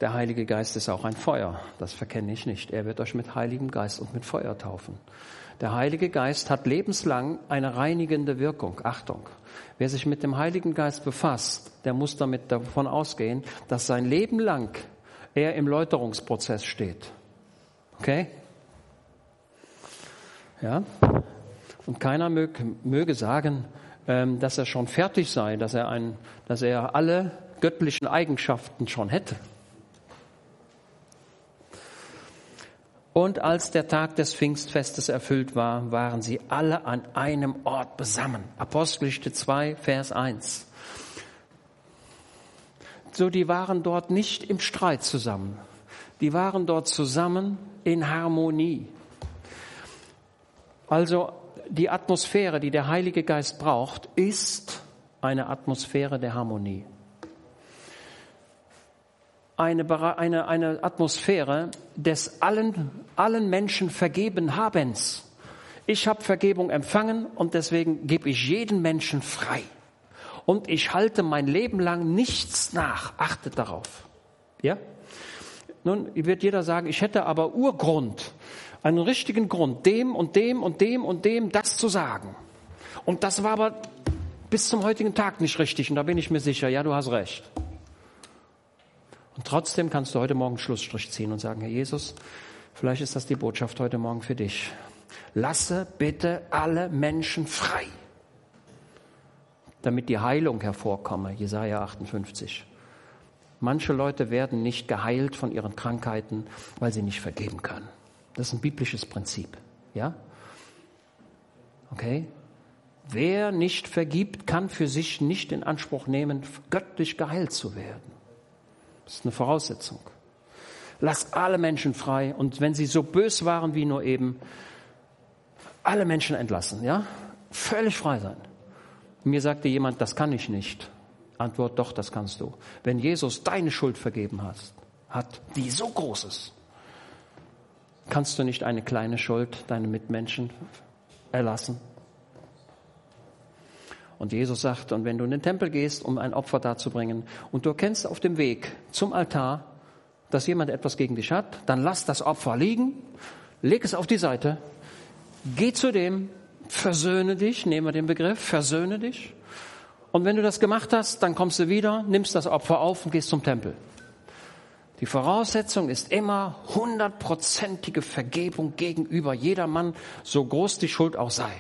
Der Heilige Geist ist auch ein Feuer. Das verkenne ich nicht. Er wird euch mit Heiligem Geist und mit Feuer taufen. Der Heilige Geist hat lebenslang eine reinigende Wirkung. Achtung. Wer sich mit dem Heiligen Geist befasst, der muss damit davon ausgehen, dass sein Leben lang er im Läuterungsprozess steht. Okay? Ja? Und keiner möge, sagen, ähm, dass er schon fertig sei, dass er, ein, dass er alle göttlichen Eigenschaften schon hätte. Und als der Tag des Pfingstfestes erfüllt war, waren sie alle an einem Ort besammen. Apostelgeschichte 2, Vers 1. So, die waren dort nicht im Streit zusammen. Die waren dort zusammen in Harmonie. Also die Atmosphäre, die der Heilige Geist braucht, ist eine Atmosphäre der Harmonie eine, eine, eine Atmosphäre des allen, allen Menschen vergeben habens. Ich habe Vergebung empfangen und deswegen gebe ich jeden Menschen frei. Und ich halte mein Leben lang nichts nach. Achtet darauf. Ja? Nun wird jeder sagen, ich hätte aber Urgrund, einen richtigen Grund, dem und dem und dem und dem das zu sagen. Und das war aber bis zum heutigen Tag nicht richtig. Und da bin ich mir sicher, ja, du hast recht. Und trotzdem kannst du heute Morgen Schlussstrich ziehen und sagen, Herr Jesus, vielleicht ist das die Botschaft heute Morgen für dich. Lasse bitte alle Menschen frei, damit die Heilung hervorkomme. Jesaja 58. Manche Leute werden nicht geheilt von ihren Krankheiten, weil sie nicht vergeben können. Das ist ein biblisches Prinzip. Ja? Okay? Wer nicht vergibt, kann für sich nicht in Anspruch nehmen, göttlich geheilt zu werden. Das ist eine Voraussetzung. Lass alle Menschen frei und wenn sie so bös waren wie nur eben, alle Menschen entlassen, ja? Völlig frei sein. Mir sagte jemand, das kann ich nicht. Antwort, doch, das kannst du. Wenn Jesus deine Schuld vergeben hast, hat, die so groß ist, kannst du nicht eine kleine Schuld deinen Mitmenschen erlassen? Und Jesus sagt, und wenn du in den Tempel gehst, um ein Opfer darzubringen, und du erkennst auf dem Weg zum Altar, dass jemand etwas gegen dich hat, dann lass das Opfer liegen, leg es auf die Seite, geh zu dem, versöhne dich, nehmen wir den Begriff, versöhne dich. Und wenn du das gemacht hast, dann kommst du wieder, nimmst das Opfer auf und gehst zum Tempel. Die Voraussetzung ist immer hundertprozentige Vergebung gegenüber jedermann, so groß die Schuld auch sei.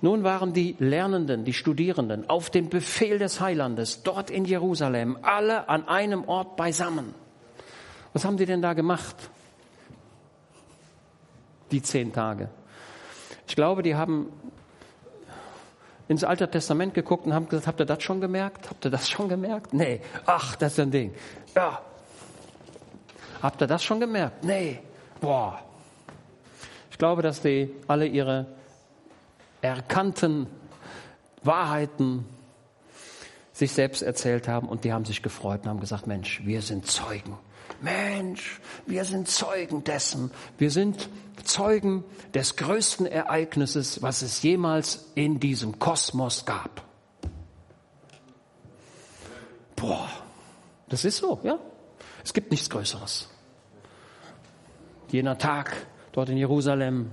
Nun waren die Lernenden, die Studierenden auf den Befehl des Heilandes dort in Jerusalem alle an einem Ort beisammen. Was haben die denn da gemacht? Die zehn Tage. Ich glaube, die haben ins Alte Testament geguckt und haben gesagt, habt ihr das schon gemerkt? Habt ihr das schon gemerkt? Nee. Ach, das ist ein Ding. Ja. Habt ihr das schon gemerkt? Nee. Boah. Ich glaube, dass die alle ihre erkannten Wahrheiten sich selbst erzählt haben und die haben sich gefreut und haben gesagt, Mensch, wir sind Zeugen. Mensch, wir sind Zeugen dessen. Wir sind Zeugen des größten Ereignisses, was es jemals in diesem Kosmos gab. Boah, das ist so, ja. Es gibt nichts Größeres. Jener Tag dort in Jerusalem,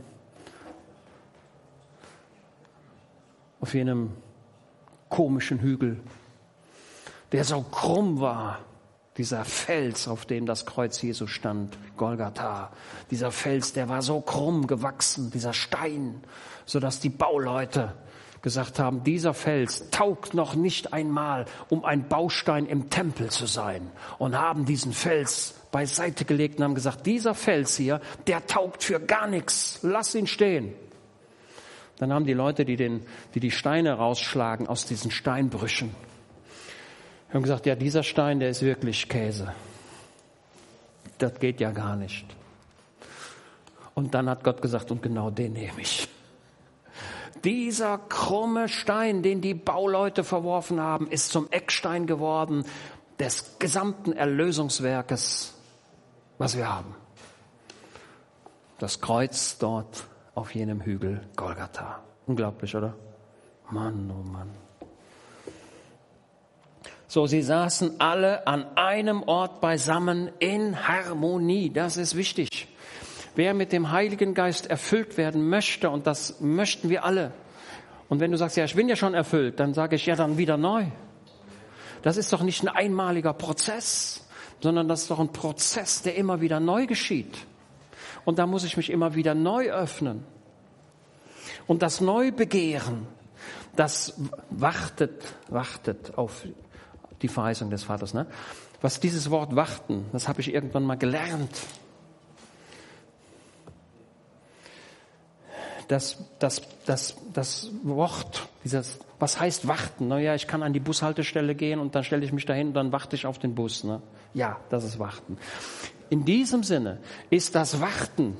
auf jenem komischen Hügel, der so krumm war, dieser Fels, auf dem das Kreuz Jesu stand, Golgatha. Dieser Fels, der war so krumm gewachsen, dieser Stein, so dass die Bauleute gesagt haben, dieser Fels taugt noch nicht einmal, um ein Baustein im Tempel zu sein. Und haben diesen Fels beiseite gelegt und haben gesagt, dieser Fels hier, der taugt für gar nichts. Lass ihn stehen. Dann haben die Leute, die, den, die die Steine rausschlagen aus diesen Steinbrüchen, haben gesagt, ja, dieser Stein, der ist wirklich Käse. Das geht ja gar nicht. Und dann hat Gott gesagt, und genau den nehme ich. Dieser krumme Stein, den die Bauleute verworfen haben, ist zum Eckstein geworden des gesamten Erlösungswerkes, was wir haben. Das Kreuz dort auf jenem Hügel Golgatha. Unglaublich, oder? Mann, oh Mann. So, sie saßen alle an einem Ort beisammen in Harmonie. Das ist wichtig. Wer mit dem Heiligen Geist erfüllt werden möchte, und das möchten wir alle. Und wenn du sagst, ja, ich bin ja schon erfüllt, dann sage ich, ja, dann wieder neu. Das ist doch nicht ein einmaliger Prozess, sondern das ist doch ein Prozess, der immer wieder neu geschieht. Und da muss ich mich immer wieder neu öffnen. Und das Neubegehren, das wartet, wartet auf die Verheißung des Vaters. Ne? Was dieses Wort warten, das habe ich irgendwann mal gelernt. Das, das, das, das Wort, dieses, was heißt warten? Naja, ich kann an die Bushaltestelle gehen und dann stelle ich mich dahin und dann warte ich auf den Bus. Ne? Ja, das ist warten. In diesem Sinne ist das Warten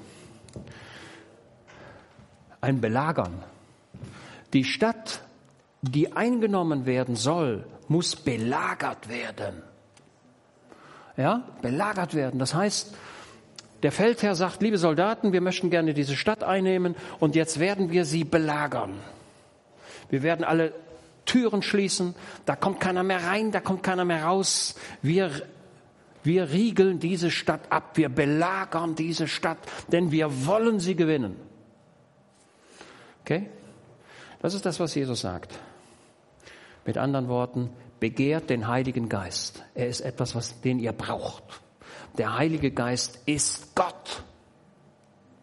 ein Belagern. Die Stadt, die eingenommen werden soll, muss belagert werden. Ja, belagert werden. Das heißt, der Feldherr sagt, liebe Soldaten, wir möchten gerne diese Stadt einnehmen und jetzt werden wir sie belagern. Wir werden alle Türen schließen, da kommt keiner mehr rein, da kommt keiner mehr raus. Wir, wir riegeln diese Stadt ab, wir belagern diese Stadt, denn wir wollen sie gewinnen. Okay? Das ist das, was Jesus sagt. Mit anderen Worten, begehrt den Heiligen Geist. Er ist etwas, was, den ihr braucht. Der Heilige Geist ist Gott.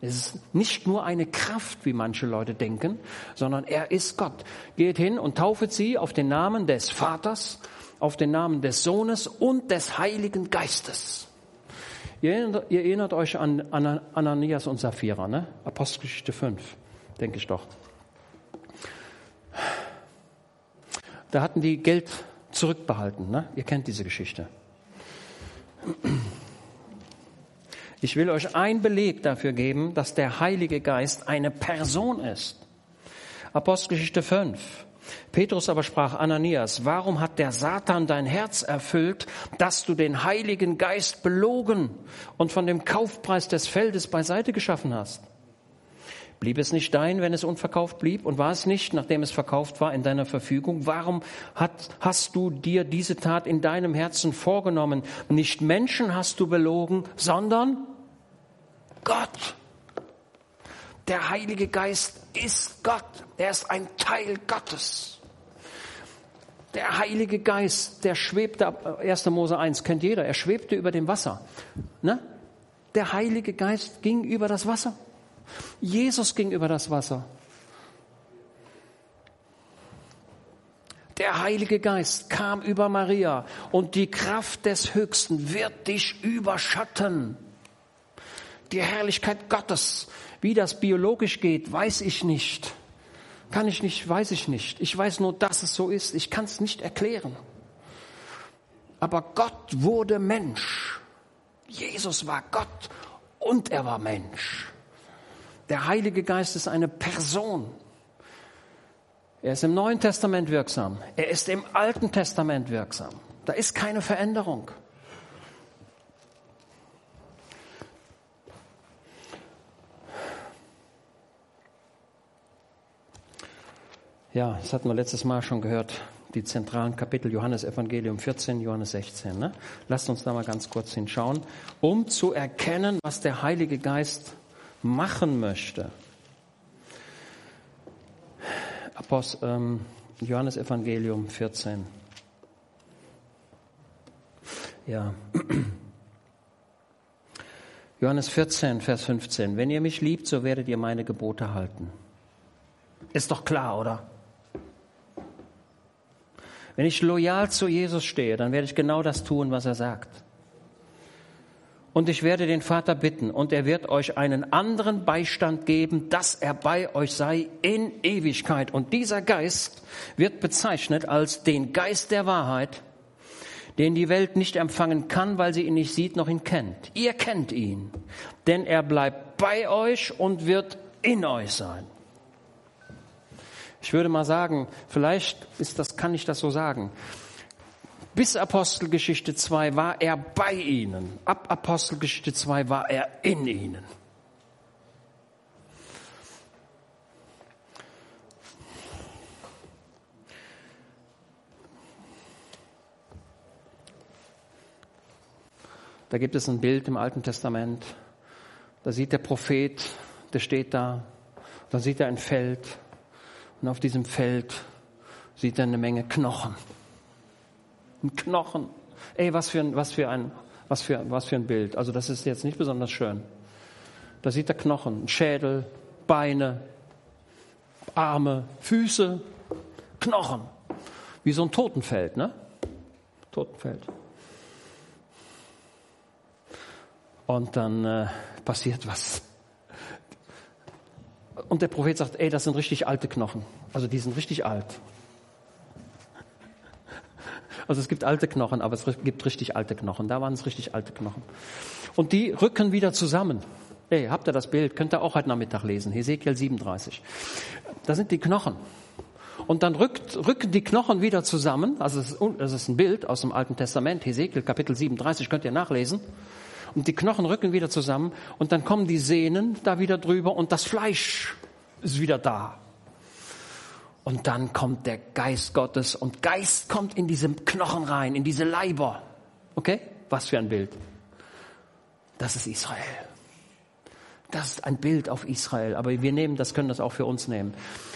Es ist nicht nur eine Kraft, wie manche Leute denken, sondern er ist Gott. Geht hin und taufet sie auf den Namen des Vaters, auf den Namen des Sohnes und des Heiligen Geistes. Ihr erinnert, ihr erinnert euch an Ananias und Sapphira, ne? Apostelgeschichte 5, denke ich doch. Da hatten die Geld zurückbehalten. Ne? Ihr kennt diese Geschichte. Ich will euch ein Beleg dafür geben, dass der Heilige Geist eine Person ist. Apostelgeschichte 5. Petrus aber sprach Ananias, warum hat der Satan dein Herz erfüllt, dass du den Heiligen Geist belogen und von dem Kaufpreis des Feldes beiseite geschaffen hast? Blieb es nicht dein, wenn es unverkauft blieb? Und war es nicht, nachdem es verkauft war, in deiner Verfügung? Warum hat, hast du dir diese Tat in deinem Herzen vorgenommen? Nicht Menschen hast du belogen, sondern Gott. Der Heilige Geist ist Gott. Er ist ein Teil Gottes. Der Heilige Geist, der schwebte, 1. Mose 1, kennt jeder, er schwebte über dem Wasser. Ne? Der Heilige Geist ging über das Wasser. Jesus ging über das Wasser. Der Heilige Geist kam über Maria und die Kraft des Höchsten wird dich überschatten. Die Herrlichkeit Gottes, wie das biologisch geht, weiß ich nicht. Kann ich nicht, weiß ich nicht. Ich weiß nur, dass es so ist. Ich kann es nicht erklären. Aber Gott wurde Mensch. Jesus war Gott und er war Mensch. Der Heilige Geist ist eine Person. Er ist im Neuen Testament wirksam. Er ist im Alten Testament wirksam. Da ist keine Veränderung. Ja, das hatten wir letztes Mal schon gehört, die zentralen Kapitel Johannes Evangelium 14, Johannes 16. Ne? Lasst uns da mal ganz kurz hinschauen, um zu erkennen, was der Heilige Geist machen möchte. Apostel, ähm, Johannes Evangelium 14. Ja. Johannes 14, Vers 15. Wenn ihr mich liebt, so werdet ihr meine Gebote halten. Ist doch klar, oder? Wenn ich loyal zu Jesus stehe, dann werde ich genau das tun, was er sagt. Und ich werde den Vater bitten, und er wird euch einen anderen Beistand geben, dass er bei euch sei in Ewigkeit. Und dieser Geist wird bezeichnet als den Geist der Wahrheit, den die Welt nicht empfangen kann, weil sie ihn nicht sieht noch ihn kennt. Ihr kennt ihn, denn er bleibt bei euch und wird in euch sein. Ich würde mal sagen, vielleicht ist das, kann ich das so sagen. Bis Apostelgeschichte 2 war er bei ihnen. Ab Apostelgeschichte 2 war er in ihnen. Da gibt es ein Bild im Alten Testament. Da sieht der Prophet, der steht da. Dann sieht er ein Feld. Und auf diesem Feld sieht er eine Menge Knochen. Ein Knochen. Ey, was für ein, was für ein, was für, was für ein Bild. Also das ist jetzt nicht besonders schön. Da sieht er Knochen, Schädel, Beine, Arme, Füße, Knochen. Wie so ein Totenfeld, ne? Totenfeld. Und dann äh, passiert was. Und der Prophet sagt, ey, das sind richtig alte Knochen. Also die sind richtig alt. Also es gibt alte Knochen, aber es gibt richtig alte Knochen. Da waren es richtig alte Knochen. Und die rücken wieder zusammen. Ey, habt ihr das Bild? Könnt ihr auch heute Nachmittag lesen. Hesekiel 37. Da sind die Knochen. Und dann rückt, rücken die Knochen wieder zusammen. Also es ist, das ist ein Bild aus dem Alten Testament. Hesekiel Kapitel 37 könnt ihr nachlesen. Und die Knochen rücken wieder zusammen. Und dann kommen die Sehnen da wieder drüber und das Fleisch ist wieder da. Und dann kommt der Geist Gottes und Geist kommt in diese Knochen rein, in diese Leiber. Okay? Was für ein Bild. Das ist Israel. Das ist ein Bild auf Israel. Aber wir nehmen das, können das auch für uns nehmen.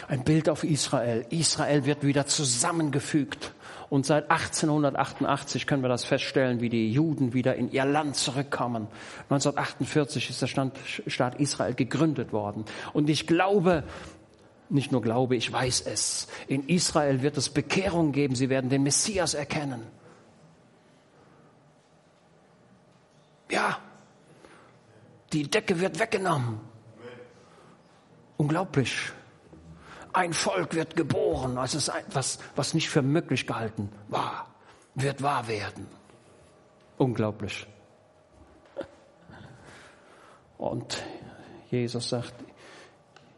Ein Bild auf Israel. Israel wird wieder zusammengefügt. Und seit 1888 können wir das feststellen, wie die Juden wieder in ihr Land zurückkommen. 1948 ist der Staat Israel gegründet worden. Und ich glaube, nicht nur glaube, ich weiß es. In Israel wird es Bekehrung geben. Sie werden den Messias erkennen. Ja, die Decke wird weggenommen. Unglaublich. Ein Volk wird geboren. Das ist etwas, was nicht für möglich gehalten war, wird wahr werden. Unglaublich. Und Jesus sagt,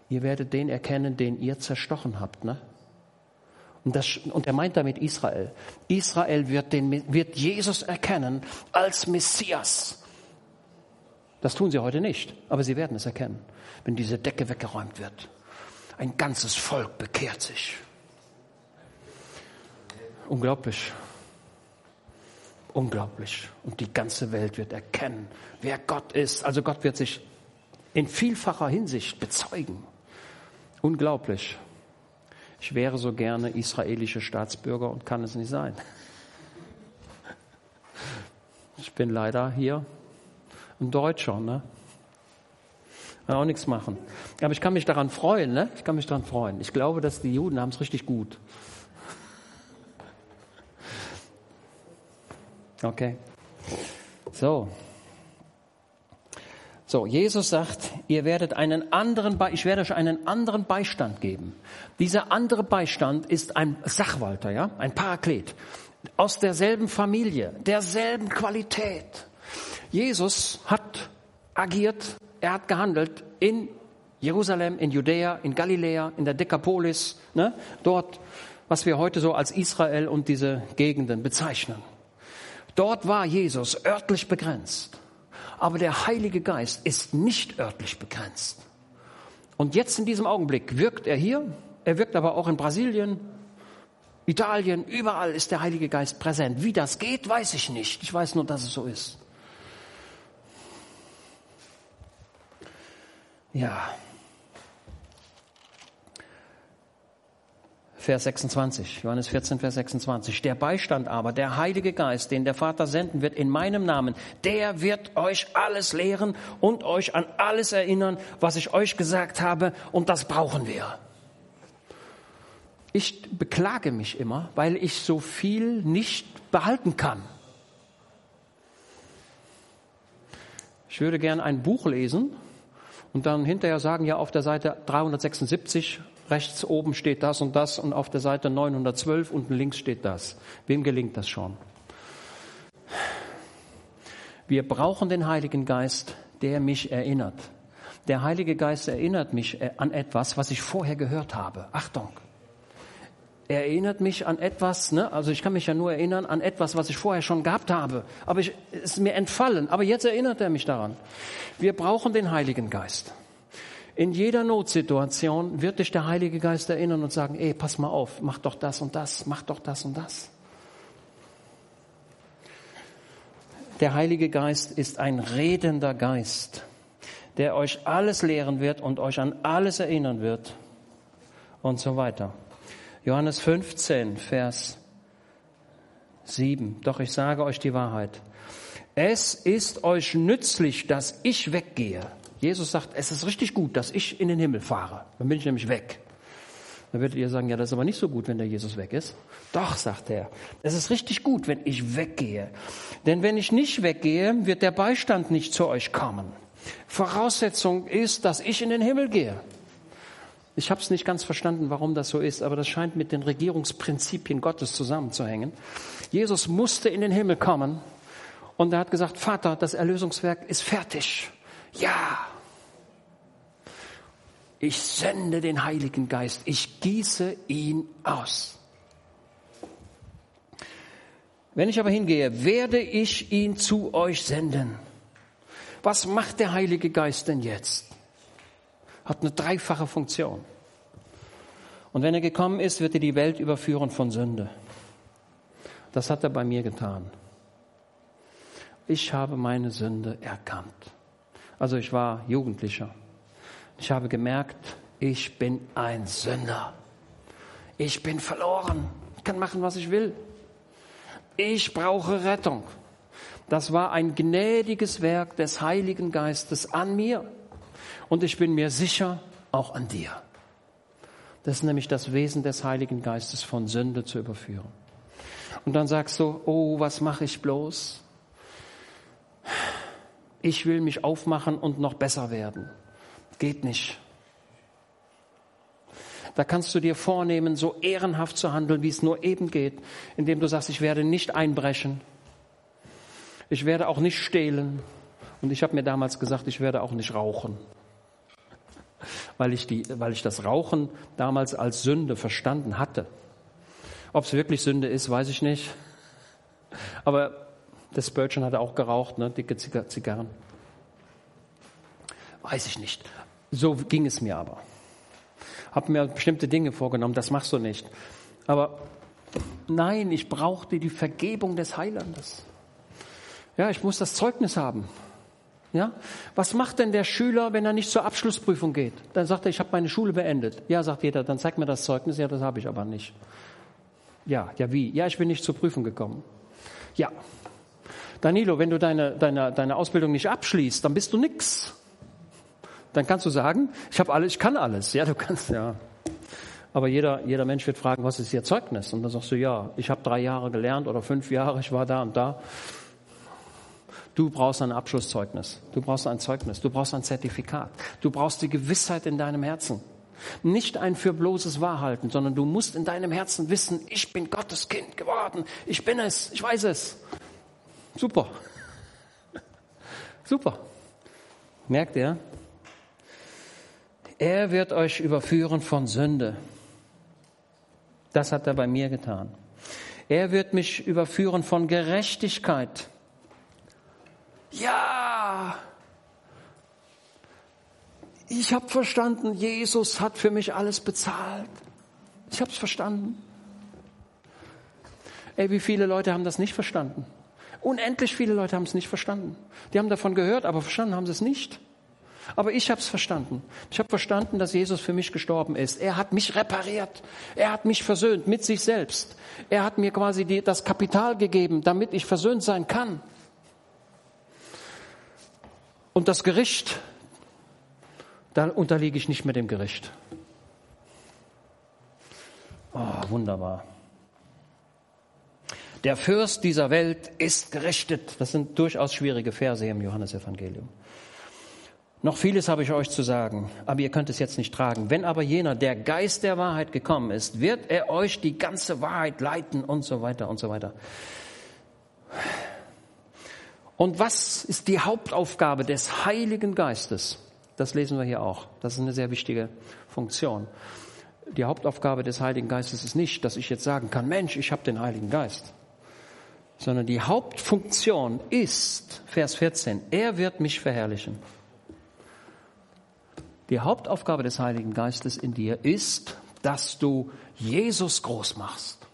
ihr werdet den erkennen, den ihr zerstochen habt. Ne? Und, das, und er meint damit Israel. Israel wird, den, wird Jesus erkennen als Messias. Das tun sie heute nicht, aber sie werden es erkennen, wenn diese Decke weggeräumt wird. Ein ganzes Volk bekehrt sich. Unglaublich. Unglaublich. Und die ganze Welt wird erkennen, wer Gott ist. Also Gott wird sich in vielfacher Hinsicht bezeugen. Unglaublich. Ich wäre so gerne israelischer Staatsbürger und kann es nicht sein. Ich bin leider hier ein Deutscher, ne? Kann auch nichts machen. Aber ich kann mich daran freuen, ne? Ich kann mich daran freuen. Ich glaube, dass die Juden haben es richtig gut. Okay. So. So, Jesus sagt, ihr werdet einen anderen, ich werde euch einen anderen Beistand geben. Dieser andere Beistand ist ein Sachwalter, ja, ein Paraklet aus derselben Familie, derselben Qualität. Jesus hat agiert er hat gehandelt in Jerusalem, in Judäa, in Galiläa, in der Dekapolis, ne? dort, was wir heute so als Israel und diese Gegenden bezeichnen. Dort war Jesus örtlich begrenzt. Aber der Heilige Geist ist nicht örtlich begrenzt. Und jetzt in diesem Augenblick wirkt er hier, er wirkt aber auch in Brasilien, Italien, überall ist der Heilige Geist präsent. Wie das geht, weiß ich nicht. Ich weiß nur, dass es so ist. Ja. Vers 26, Johannes 14, Vers 26. Der Beistand aber, der Heilige Geist, den der Vater senden wird in meinem Namen, der wird euch alles lehren und euch an alles erinnern, was ich euch gesagt habe, und das brauchen wir. Ich beklage mich immer, weil ich so viel nicht behalten kann. Ich würde gern ein Buch lesen, und dann hinterher sagen, ja, auf der Seite 376 rechts oben steht das und das und auf der Seite 912 unten links steht das. Wem gelingt das schon? Wir brauchen den Heiligen Geist, der mich erinnert. Der Heilige Geist erinnert mich äh, an etwas, was ich vorher gehört habe. Achtung. Er erinnert mich an etwas, ne? also ich kann mich ja nur erinnern an etwas, was ich vorher schon gehabt habe. Aber es ist mir entfallen. Aber jetzt erinnert er mich daran. Wir brauchen den Heiligen Geist. In jeder Notsituation wird dich der Heilige Geist erinnern und sagen, ey, pass mal auf, mach doch das und das, mach doch das und das. der Heilige Geist ist ein redender Geist, der euch alles lehren wird und euch an alles erinnern wird und so weiter. Johannes 15, Vers 7. Doch ich sage euch die Wahrheit. Es ist euch nützlich, dass ich weggehe. Jesus sagt, es ist richtig gut, dass ich in den Himmel fahre. Dann bin ich nämlich weg. Dann würdet ihr sagen, ja, das ist aber nicht so gut, wenn der Jesus weg ist. Doch, sagt er, es ist richtig gut, wenn ich weggehe. Denn wenn ich nicht weggehe, wird der Beistand nicht zu euch kommen. Voraussetzung ist, dass ich in den Himmel gehe. Ich habe es nicht ganz verstanden, warum das so ist, aber das scheint mit den Regierungsprinzipien Gottes zusammenzuhängen. Jesus musste in den Himmel kommen und er hat gesagt, Vater, das Erlösungswerk ist fertig. Ja. Ich sende den Heiligen Geist. Ich gieße ihn aus. Wenn ich aber hingehe, werde ich ihn zu euch senden. Was macht der Heilige Geist denn jetzt? Hat eine dreifache Funktion. Und wenn er gekommen ist, wird er die Welt überführen von Sünde. Das hat er bei mir getan. Ich habe meine Sünde erkannt. Also ich war Jugendlicher. Ich habe gemerkt, ich bin ein Sünder. Ich bin verloren. Ich kann machen, was ich will. Ich brauche Rettung. Das war ein gnädiges Werk des Heiligen Geistes an mir. Und ich bin mir sicher, auch an dir. Das ist nämlich das Wesen des Heiligen Geistes, von Sünde zu überführen. Und dann sagst du, oh, was mache ich bloß? Ich will mich aufmachen und noch besser werden. Geht nicht. Da kannst du dir vornehmen, so ehrenhaft zu handeln, wie es nur eben geht, indem du sagst, ich werde nicht einbrechen. Ich werde auch nicht stehlen. Und ich habe mir damals gesagt, ich werde auch nicht rauchen. Weil ich, die, weil ich das Rauchen damals als Sünde verstanden hatte. Ob es wirklich Sünde ist, weiß ich nicht. Aber der Spurgeon hatte auch geraucht, ne? dicke Zigarren. Weiß ich nicht. So ging es mir aber. Hab mir bestimmte Dinge vorgenommen, das machst du nicht. Aber nein, ich brauchte die Vergebung des Heilandes. Ja, ich muss das Zeugnis haben. Ja? Was macht denn der Schüler, wenn er nicht zur Abschlussprüfung geht? Dann sagt er, ich habe meine Schule beendet. Ja, sagt jeder, dann zeig mir das Zeugnis. Ja, das habe ich aber nicht. Ja, ja, wie? Ja, ich bin nicht zur Prüfung gekommen. Ja. Danilo, wenn du deine, deine, deine Ausbildung nicht abschließt, dann bist du nix. Dann kannst du sagen, ich habe alles, ich kann alles. Ja, du kannst, ja. Aber jeder, jeder Mensch wird fragen, was ist Ihr Zeugnis? Und dann sagst du, ja, ich habe drei Jahre gelernt oder fünf Jahre, ich war da und da. Du brauchst ein Abschlusszeugnis. Du brauchst ein Zeugnis. Du brauchst ein Zertifikat. Du brauchst die Gewissheit in deinem Herzen. Nicht ein für bloßes Wahrhalten, sondern du musst in deinem Herzen wissen, ich bin Gottes Kind geworden. Ich bin es. Ich weiß es. Super. Super. Merkt ihr? Er wird euch überführen von Sünde. Das hat er bei mir getan. Er wird mich überführen von Gerechtigkeit. Ja, ich habe verstanden, Jesus hat für mich alles bezahlt. Ich habe es verstanden. Ey, wie viele Leute haben das nicht verstanden? Unendlich viele Leute haben es nicht verstanden. Die haben davon gehört, aber verstanden haben sie es nicht. Aber ich habe es verstanden. Ich habe verstanden, dass Jesus für mich gestorben ist. Er hat mich repariert. Er hat mich versöhnt mit sich selbst. Er hat mir quasi die, das Kapital gegeben, damit ich versöhnt sein kann. Und das Gericht, da unterliege ich nicht mehr dem Gericht. Oh, wunderbar. Der Fürst dieser Welt ist gerichtet. Das sind durchaus schwierige Verse im Johannesevangelium. Noch vieles habe ich euch zu sagen, aber ihr könnt es jetzt nicht tragen. Wenn aber jener, der Geist der Wahrheit gekommen ist, wird er euch die ganze Wahrheit leiten und so weiter und so weiter. Und was ist die Hauptaufgabe des Heiligen Geistes? Das lesen wir hier auch. Das ist eine sehr wichtige Funktion. Die Hauptaufgabe des Heiligen Geistes ist nicht, dass ich jetzt sagen kann, Mensch, ich habe den Heiligen Geist. Sondern die Hauptfunktion ist, Vers 14, er wird mich verherrlichen. Die Hauptaufgabe des Heiligen Geistes in dir ist, dass du Jesus groß machst.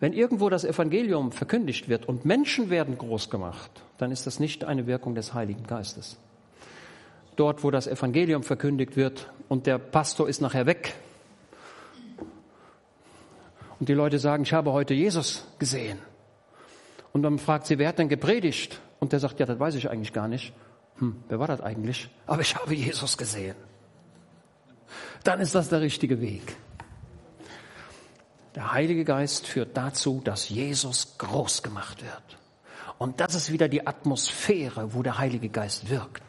Wenn irgendwo das Evangelium verkündigt wird und Menschen werden groß gemacht, dann ist das nicht eine Wirkung des Heiligen Geistes. Dort, wo das Evangelium verkündigt wird und der Pastor ist nachher weg und die Leute sagen, ich habe heute Jesus gesehen. Und dann fragt sie, wer hat denn gepredigt? Und der sagt, ja, das weiß ich eigentlich gar nicht. Hm, wer war das eigentlich? Aber ich habe Jesus gesehen. Dann ist das der richtige Weg. Der Heilige Geist führt dazu, dass Jesus groß gemacht wird. Und das ist wieder die Atmosphäre, wo der Heilige Geist wirkt.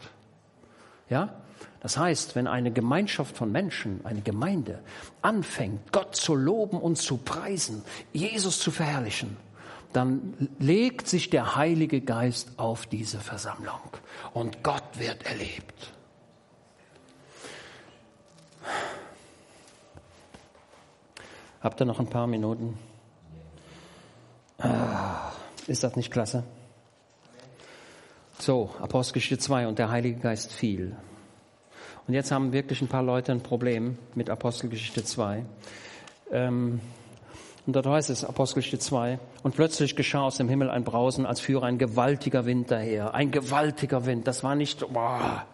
Ja? Das heißt, wenn eine Gemeinschaft von Menschen, eine Gemeinde anfängt, Gott zu loben und zu preisen, Jesus zu verherrlichen, dann legt sich der Heilige Geist auf diese Versammlung und Gott wird erlebt. Habt ihr noch ein paar Minuten? Ah, ist das nicht klasse? So, Apostelgeschichte 2 und der Heilige Geist fiel. Und jetzt haben wirklich ein paar Leute ein Problem mit Apostelgeschichte 2. Ähm, und dort heißt es, Apostelgeschichte 2, und plötzlich geschah aus dem Himmel ein Brausen, als führe ein gewaltiger Wind daher. Ein gewaltiger Wind. Das war nicht, boah.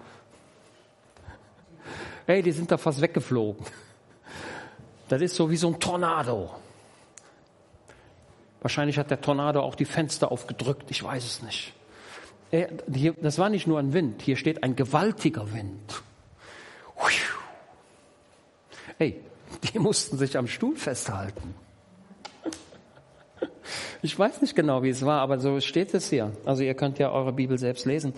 Hey, die sind da fast weggeflogen. Das ist so wie so ein Tornado. Wahrscheinlich hat der Tornado auch die Fenster aufgedrückt, ich weiß es nicht. Das war nicht nur ein Wind, hier steht ein gewaltiger Wind. Hey, die mussten sich am Stuhl festhalten. Ich weiß nicht genau, wie es war, aber so steht es hier. Also ihr könnt ja eure Bibel selbst lesen.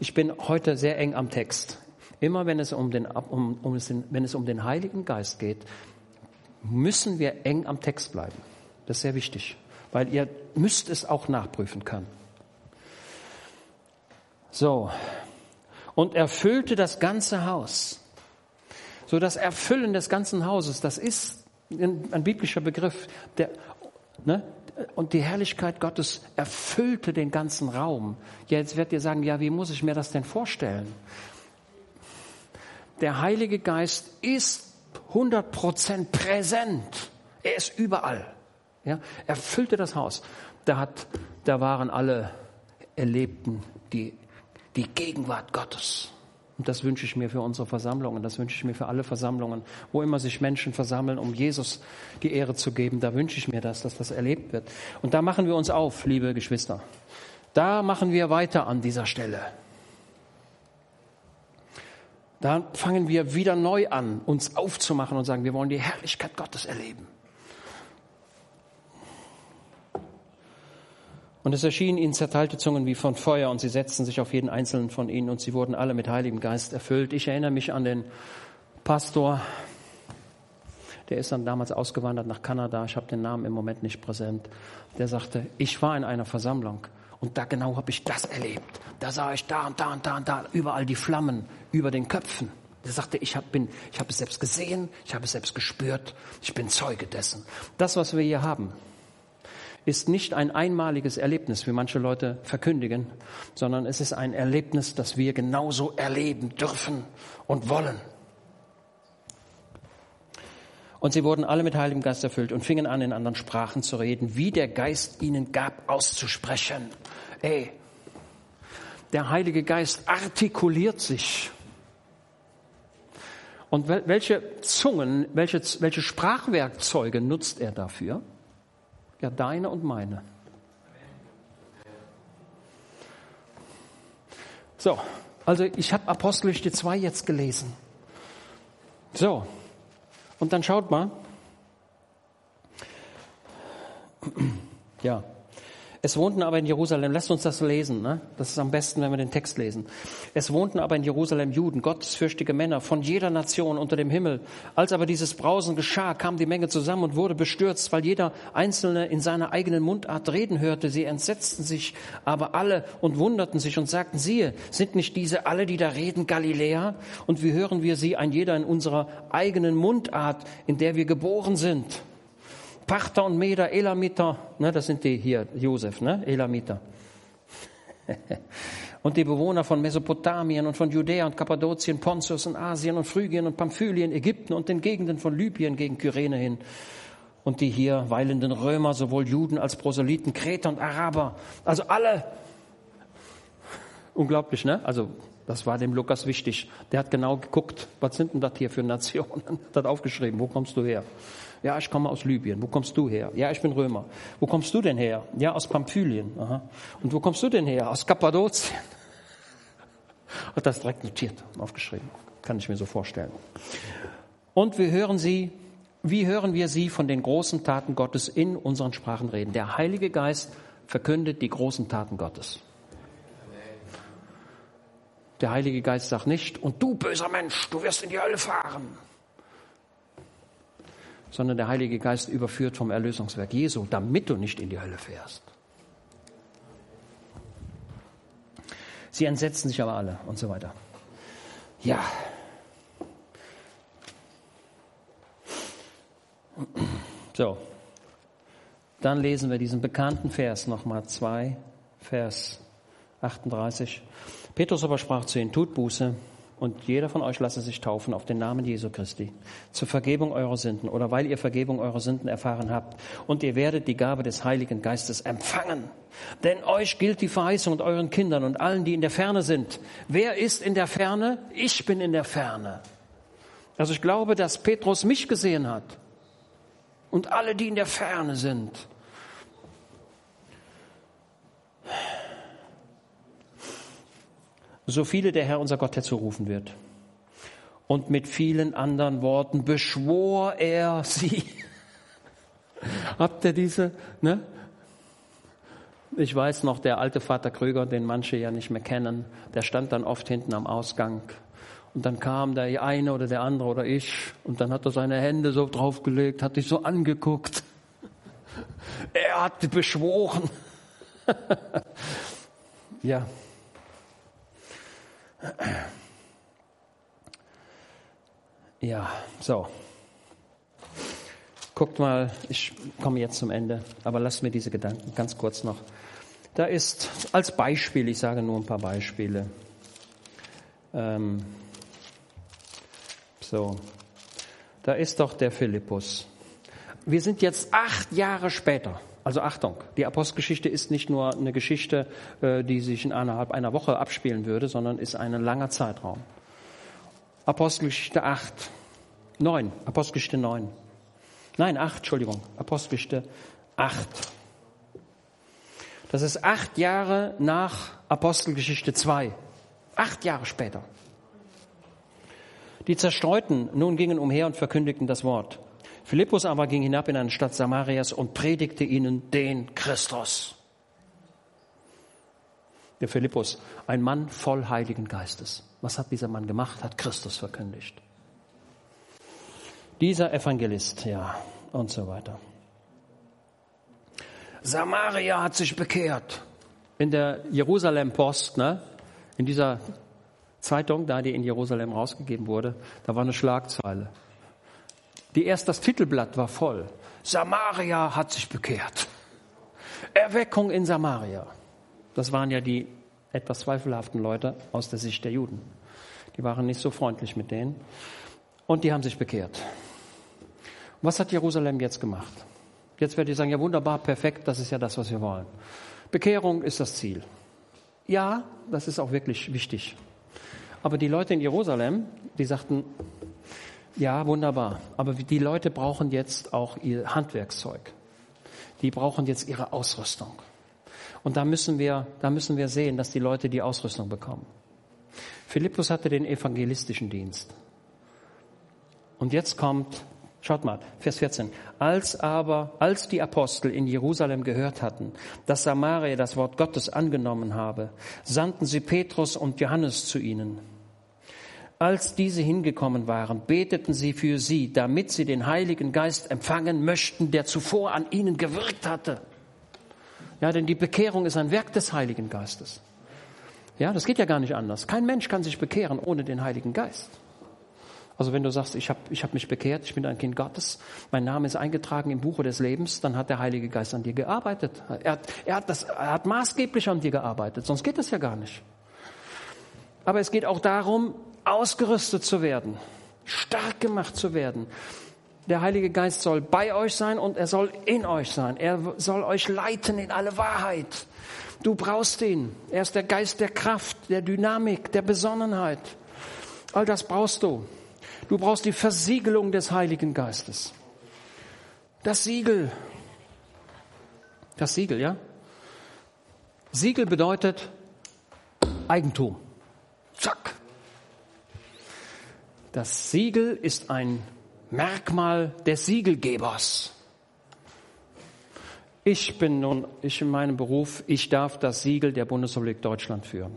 Ich bin heute sehr eng am Text. Immer wenn es um den, um, um den, wenn es um den Heiligen Geist geht, müssen wir eng am Text bleiben. Das ist sehr wichtig, weil ihr müsst es auch nachprüfen können. So. Und erfüllte das ganze Haus. So das Erfüllen des ganzen Hauses, das ist ein, ein biblischer Begriff. Der, ne? Und die Herrlichkeit Gottes erfüllte den ganzen Raum. Ja, jetzt werdet ihr sagen, ja, wie muss ich mir das denn vorstellen? Der Heilige Geist ist 100% präsent. Er ist überall. Ja, er füllte das Haus. Da, hat, da waren alle erlebten die, die Gegenwart Gottes. Und das wünsche ich mir für unsere Versammlungen, das wünsche ich mir für alle Versammlungen, wo immer sich Menschen versammeln, um Jesus die Ehre zu geben. Da wünsche ich mir das, dass das erlebt wird. Und da machen wir uns auf, liebe Geschwister. Da machen wir weiter an dieser Stelle. Da fangen wir wieder neu an, uns aufzumachen und sagen, wir wollen die Herrlichkeit Gottes erleben. Und es erschienen ihnen zerteilte Zungen wie von Feuer und sie setzten sich auf jeden einzelnen von ihnen und sie wurden alle mit Heiligem Geist erfüllt. Ich erinnere mich an den Pastor, der ist dann damals ausgewandert nach Kanada. Ich habe den Namen im Moment nicht präsent. Der sagte, ich war in einer Versammlung und da genau habe ich das erlebt. Da sah ich da und da und da und da überall die Flammen über den Köpfen. Der sagte, ich habe hab es selbst gesehen, ich habe es selbst gespürt, ich bin Zeuge dessen. Das, was wir hier haben, ist nicht ein einmaliges Erlebnis, wie manche Leute verkündigen, sondern es ist ein Erlebnis, das wir genauso erleben dürfen und wollen. Und sie wurden alle mit Heiligem Geist erfüllt und fingen an, in anderen Sprachen zu reden, wie der Geist ihnen gab, auszusprechen. Ey, der Heilige Geist artikuliert sich. Und welche Zungen, welche, welche Sprachwerkzeuge nutzt er dafür? Ja, deine und meine. So, also ich habe Apostelgeschichte 2 jetzt gelesen. So, und dann schaut mal. Ja, es wohnten aber in Jerusalem, lasst uns das lesen, ne? das ist am besten, wenn wir den Text lesen. Es wohnten aber in Jerusalem Juden, gottesfürchtige Männer von jeder Nation unter dem Himmel. Als aber dieses Brausen geschah, kam die Menge zusammen und wurde bestürzt, weil jeder Einzelne in seiner eigenen Mundart reden hörte. Sie entsetzten sich aber alle und wunderten sich und sagten, siehe, sind nicht diese alle, die da reden, Galiläer? Und wie hören wir sie, ein jeder in unserer eigenen Mundart, in der wir geboren sind? Parther und Meder, Elamiter, ne, das sind die hier, Josef, ne, Elamiter. und die Bewohner von Mesopotamien und von Judäa und Kappadokien, Pontius und Asien und Phrygien und Pamphylien, Ägypten und den Gegenden von Libyen gegen Kyrene hin und die hier weilenden Römer, sowohl Juden als Proselyten, Kreter und Araber, also alle. Unglaublich, ne? Also das war dem Lukas wichtig. Der hat genau geguckt, was sind denn das hier für Nationen? Hat aufgeschrieben, wo kommst du her? Ja, ich komme aus Libyen. Wo kommst du her? Ja, ich bin Römer. Wo kommst du denn her? Ja, aus Pamphylien. Aha. Und wo kommst du denn her? Aus Kappadokien. Hat das direkt notiert, aufgeschrieben. Kann ich mir so vorstellen. Und wir hören sie, wie hören wir sie von den großen Taten Gottes in unseren Sprachen reden? Der Heilige Geist verkündet die großen Taten Gottes. Der Heilige Geist sagt nicht, und du böser Mensch, du wirst in die Hölle fahren. Sondern der Heilige Geist überführt vom Erlösungswerk Jesu, damit du nicht in die Hölle fährst. Sie entsetzen sich aber alle und so weiter. Ja. So. Dann lesen wir diesen bekannten Vers nochmal, 2, Vers 38. Petrus aber sprach zu ihnen, tut Buße und jeder von euch lasse sich taufen auf den Namen Jesu Christi zur Vergebung eurer Sünden oder weil ihr Vergebung eurer Sünden erfahren habt und ihr werdet die Gabe des Heiligen Geistes empfangen. Denn euch gilt die Verheißung und euren Kindern und allen, die in der Ferne sind. Wer ist in der Ferne? Ich bin in der Ferne. Also ich glaube, dass Petrus mich gesehen hat und alle, die in der Ferne sind. So viele der Herr unser Gott herzurufen wird. Und mit vielen anderen Worten beschwor er sie. Habt ihr diese, ne? Ich weiß noch, der alte Vater Krüger, den manche ja nicht mehr kennen, der stand dann oft hinten am Ausgang. Und dann kam der eine oder der andere oder ich und dann hat er seine Hände so draufgelegt, hat dich so angeguckt. Er hat beschworen. ja. Ja, so. Guckt mal, ich komme jetzt zum Ende, aber lasst mir diese Gedanken ganz kurz noch. Da ist als Beispiel, ich sage nur ein paar Beispiele. Ähm, so, da ist doch der Philippus. Wir sind jetzt acht Jahre später. Also Achtung, die Apostelgeschichte ist nicht nur eine Geschichte, äh, die sich in innerhalb einer Woche abspielen würde, sondern ist ein langer Zeitraum. Apostelgeschichte 8, 9, Apostelgeschichte 9. Nein, 8, Entschuldigung, Apostelgeschichte 8. Das ist acht Jahre nach Apostelgeschichte 2. Acht Jahre später. Die Zerstreuten nun gingen umher und verkündigten das Wort. Philippus aber ging hinab in eine Stadt Samarias und predigte ihnen den Christus. Der Philippus, ein Mann voll Heiligen Geistes. Was hat dieser Mann gemacht? Hat Christus verkündigt. Dieser Evangelist, ja, und so weiter. Samaria hat sich bekehrt. In der Jerusalem Post, ne, in dieser Zeitung, da die in Jerusalem rausgegeben wurde, da war eine Schlagzeile. Die erst das Titelblatt war voll. Samaria hat sich bekehrt. Erweckung in Samaria. Das waren ja die etwas zweifelhaften Leute aus der Sicht der Juden. Die waren nicht so freundlich mit denen. Und die haben sich bekehrt. Was hat Jerusalem jetzt gemacht? Jetzt werdet ihr sagen, ja wunderbar, perfekt, das ist ja das, was wir wollen. Bekehrung ist das Ziel. Ja, das ist auch wirklich wichtig. Aber die Leute in Jerusalem, die sagten, ja, wunderbar. Aber die Leute brauchen jetzt auch ihr Handwerkszeug. Die brauchen jetzt ihre Ausrüstung. Und da müssen wir, da müssen wir sehen, dass die Leute die Ausrüstung bekommen. Philippus hatte den evangelistischen Dienst. Und jetzt kommt, schaut mal, Vers 14. Als aber, als die Apostel in Jerusalem gehört hatten, dass Samaria das Wort Gottes angenommen habe, sandten sie Petrus und Johannes zu ihnen. Als diese hingekommen waren, beteten sie für sie, damit sie den Heiligen Geist empfangen möchten, der zuvor an ihnen gewirkt hatte. Ja, denn die Bekehrung ist ein Werk des Heiligen Geistes. Ja, das geht ja gar nicht anders. Kein Mensch kann sich bekehren ohne den Heiligen Geist. Also wenn du sagst, ich habe ich hab mich bekehrt, ich bin ein Kind Gottes, mein Name ist eingetragen im Buche des Lebens, dann hat der Heilige Geist an dir gearbeitet. Er hat, er hat, das, er hat maßgeblich an dir gearbeitet, sonst geht das ja gar nicht. Aber es geht auch darum, ausgerüstet zu werden, stark gemacht zu werden. Der Heilige Geist soll bei euch sein und er soll in euch sein. Er soll euch leiten in alle Wahrheit. Du brauchst ihn. Er ist der Geist der Kraft, der Dynamik, der Besonnenheit. All das brauchst du. Du brauchst die Versiegelung des Heiligen Geistes. Das Siegel. Das Siegel, ja? Siegel bedeutet Eigentum. Zack. Das Siegel ist ein Merkmal des Siegelgebers. Ich bin nun, ich in meinem Beruf, ich darf das Siegel der Bundesrepublik Deutschland führen.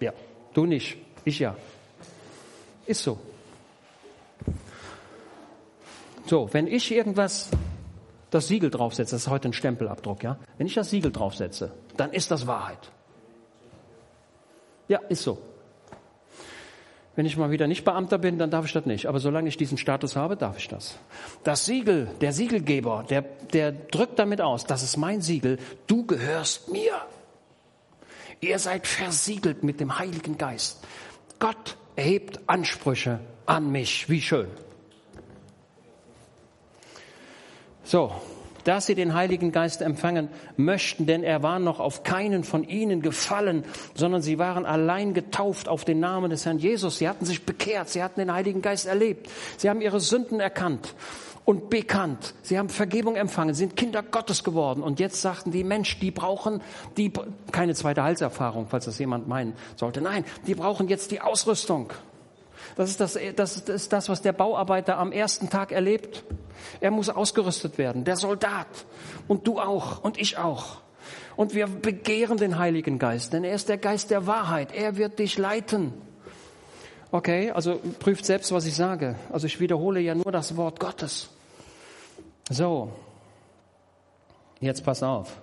Ja, du nicht, ich ja. Ist so. So, wenn ich irgendwas, das Siegel draufsetze, das ist heute ein Stempelabdruck, ja? Wenn ich das Siegel draufsetze, dann ist das Wahrheit. Ja, ist so. Wenn ich mal wieder nicht Beamter bin, dann darf ich das nicht. Aber solange ich diesen Status habe, darf ich das. Das Siegel, der Siegelgeber, der, der drückt damit aus, das ist mein Siegel, du gehörst mir. Ihr seid versiegelt mit dem Heiligen Geist. Gott erhebt Ansprüche an mich. Wie schön. So, dass sie den Heiligen Geist empfangen möchten, denn er war noch auf keinen von ihnen gefallen, sondern sie waren allein getauft auf den Namen des Herrn Jesus. Sie hatten sich bekehrt, sie hatten den Heiligen Geist erlebt, sie haben ihre Sünden erkannt und bekannt. Sie haben Vergebung empfangen, sind Kinder Gottes geworden. Und jetzt sagten die Mensch, die brauchen die, keine zweite Heilserfahrung, falls das jemand meinen sollte. Nein, die brauchen jetzt die Ausrüstung. Das ist das, das ist das, was der Bauarbeiter am ersten Tag erlebt. Er muss ausgerüstet werden, der Soldat. Und du auch und ich auch. Und wir begehren den Heiligen Geist, denn er ist der Geist der Wahrheit. Er wird dich leiten. Okay, also prüft selbst, was ich sage. Also ich wiederhole ja nur das Wort Gottes. So, jetzt pass auf.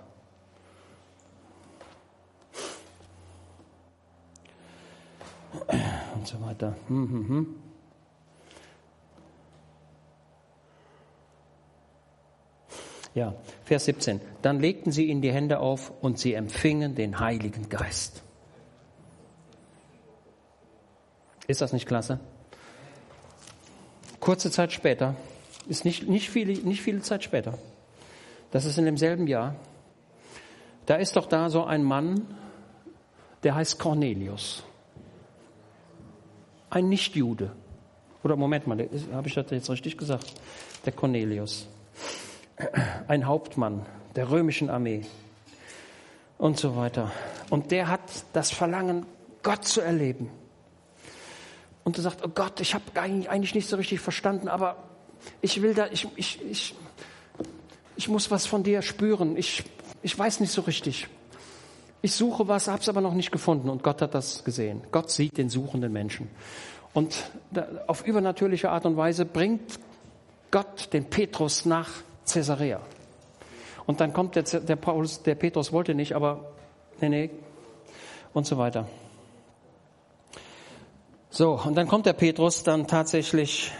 Und so weiter. Hm, hm, hm. Ja, Vers 17. Dann legten sie ihnen die Hände auf und sie empfingen den Heiligen Geist. Ist das nicht klasse? Kurze Zeit später, ist nicht, nicht, viele, nicht viele Zeit später, das ist in demselben Jahr, da ist doch da so ein Mann, der heißt Cornelius. Ein Nichtjude. Oder Moment mal, habe ich das jetzt richtig gesagt? Der Cornelius ein Hauptmann der römischen Armee und so weiter. Und der hat das Verlangen, Gott zu erleben. Und er sagt, oh Gott, ich habe eigentlich nicht so richtig verstanden, aber ich will da, ich, ich, ich, ich muss was von dir spüren. Ich, ich weiß nicht so richtig. Ich suche was, habe es aber noch nicht gefunden. Und Gott hat das gesehen. Gott sieht den suchenden Menschen. Und auf übernatürliche Art und Weise bringt Gott den Petrus nach Caesarea. Und dann kommt der, der Paulus, der Petrus wollte nicht, aber nee, nee, und so weiter. So, und dann kommt der Petrus dann tatsächlich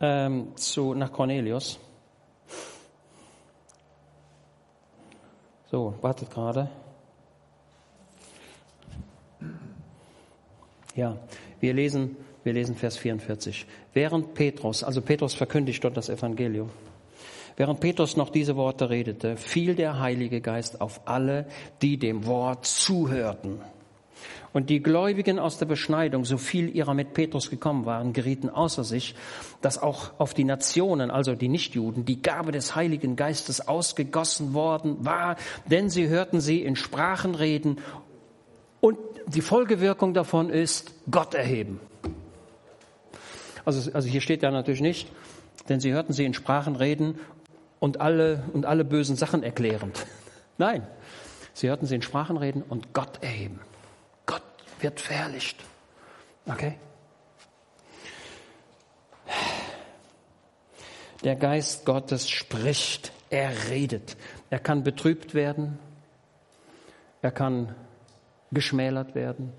ähm, zu, nach Cornelius. So, wartet gerade. Ja, wir lesen, wir lesen Vers 44. Während Petrus, also Petrus verkündigt dort das Evangelium. Während Petrus noch diese Worte redete, fiel der Heilige Geist auf alle, die dem Wort zuhörten. Und die Gläubigen aus der Beschneidung, so viel ihrer mit Petrus gekommen waren, gerieten außer sich, dass auch auf die Nationen, also die Nichtjuden, die Gabe des Heiligen Geistes ausgegossen worden war, denn sie hörten sie in Sprachen reden und die Folgewirkung davon ist Gott erheben. Also, also hier steht ja natürlich nicht, denn sie hörten sie in Sprachen reden und alle, und alle bösen Sachen erklärend. Nein, sie hörten sie in Sprachen reden und Gott erheben. Gott wird verherrlicht. Okay? Der Geist Gottes spricht, er redet. Er kann betrübt werden, er kann geschmälert werden,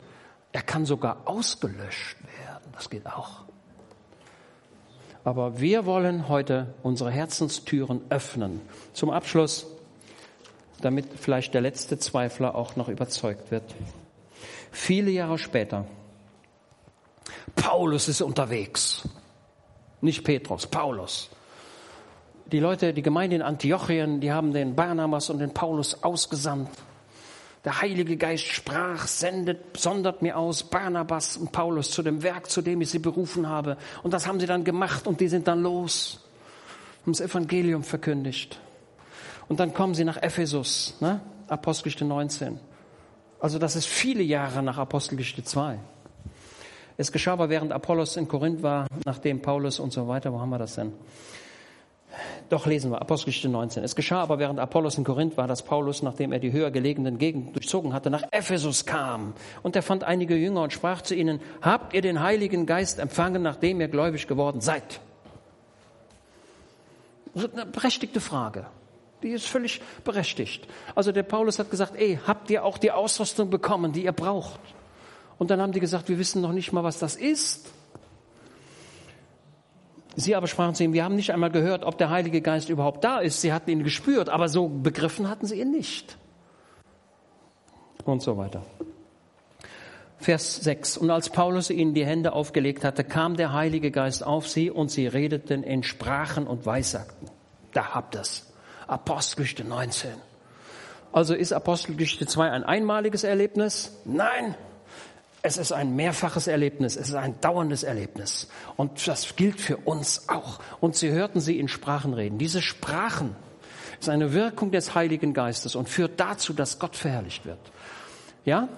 er kann sogar ausgelöscht werden. Das geht auch. Aber wir wollen heute unsere Herzenstüren öffnen. Zum Abschluss, damit vielleicht der letzte Zweifler auch noch überzeugt wird. Viele Jahre später, Paulus ist unterwegs. Nicht Petrus, Paulus. Die Leute, die Gemeinde in Antiochien, die haben den Barnabas und den Paulus ausgesandt. Der Heilige Geist sprach, sendet, sondert mir aus Barnabas und Paulus zu dem Werk, zu dem ich sie berufen habe. Und das haben sie dann gemacht und die sind dann los, haben das Evangelium verkündigt. Und dann kommen sie nach Ephesus, ne? Apostelgeschichte 19. Also das ist viele Jahre nach Apostelgeschichte 2. Es geschah aber, während Apollos in Korinth war, nachdem Paulus und so weiter, wo haben wir das denn? Doch lesen wir, Apostelgeschichte 19. Es geschah aber, während Apollos in Korinth war, dass Paulus, nachdem er die höher gelegenen Gegenden durchzogen hatte, nach Ephesus kam. Und er fand einige Jünger und sprach zu ihnen, habt ihr den Heiligen Geist empfangen, nachdem ihr gläubig geworden seid? Eine berechtigte Frage. Die ist völlig berechtigt. Also der Paulus hat gesagt, ey, habt ihr auch die Ausrüstung bekommen, die ihr braucht? Und dann haben die gesagt, wir wissen noch nicht mal, was das ist. Sie aber sprachen zu ihm, wir haben nicht einmal gehört, ob der Heilige Geist überhaupt da ist. Sie hatten ihn gespürt, aber so begriffen hatten sie ihn nicht. Und so weiter. Vers 6. Und als Paulus ihnen die Hände aufgelegt hatte, kam der Heilige Geist auf sie und sie redeten in Sprachen und Weissagten. Da habt ihr's. Apostelgeschichte 19. Also ist Apostelgeschichte 2 ein einmaliges Erlebnis? Nein. Es ist ein mehrfaches Erlebnis, es ist ein dauerndes Erlebnis. Und das gilt für uns auch. Und sie hörten sie in Sprachen reden. Diese Sprachen ist eine Wirkung des Heiligen Geistes und führt dazu, dass Gott verherrlicht wird. Ja?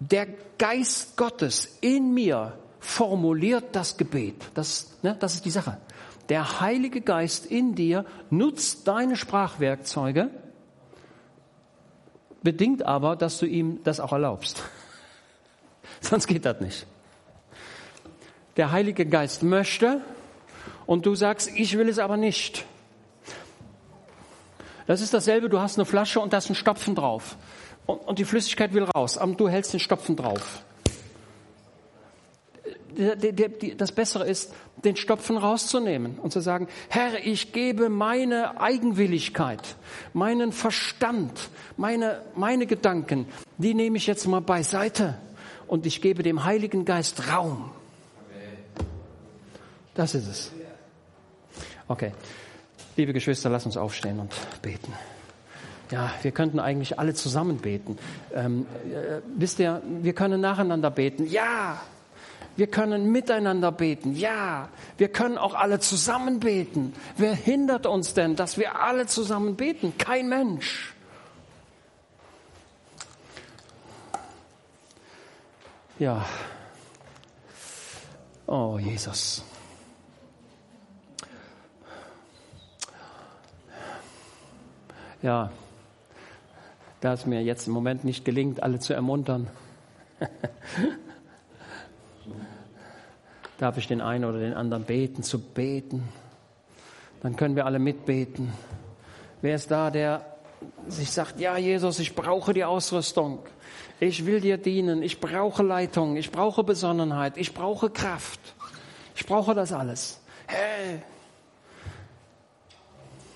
Der Geist Gottes in mir formuliert das Gebet. Das, ne, das ist die Sache. Der Heilige Geist in dir nutzt deine Sprachwerkzeuge bedingt aber, dass du ihm das auch erlaubst. Sonst geht das nicht. Der Heilige Geist möchte und du sagst, ich will es aber nicht. Das ist dasselbe, du hast eine Flasche und da ist ein Stopfen drauf. Und, und die Flüssigkeit will raus, aber du hältst den Stopfen drauf das Bessere ist, den Stopfen rauszunehmen und zu sagen, Herr, ich gebe meine Eigenwilligkeit, meinen Verstand, meine, meine Gedanken, die nehme ich jetzt mal beiseite und ich gebe dem Heiligen Geist Raum. Das ist es. Okay. Liebe Geschwister, lass uns aufstehen und beten. Ja, wir könnten eigentlich alle zusammen beten. Ähm, äh, wisst ihr, wir können nacheinander beten. Ja, wir können miteinander beten. Ja, wir können auch alle zusammen beten. Wer hindert uns denn, dass wir alle zusammen beten? Kein Mensch. Ja. Oh, Jesus. Ja, da es mir jetzt im Moment nicht gelingt, alle zu ermuntern. darf ich den einen oder den anderen beten, zu beten. Dann können wir alle mitbeten. Wer ist da, der sich sagt, ja Jesus, ich brauche die Ausrüstung. Ich will dir dienen. Ich brauche Leitung. Ich brauche Besonnenheit. Ich brauche Kraft. Ich brauche das alles. Hey,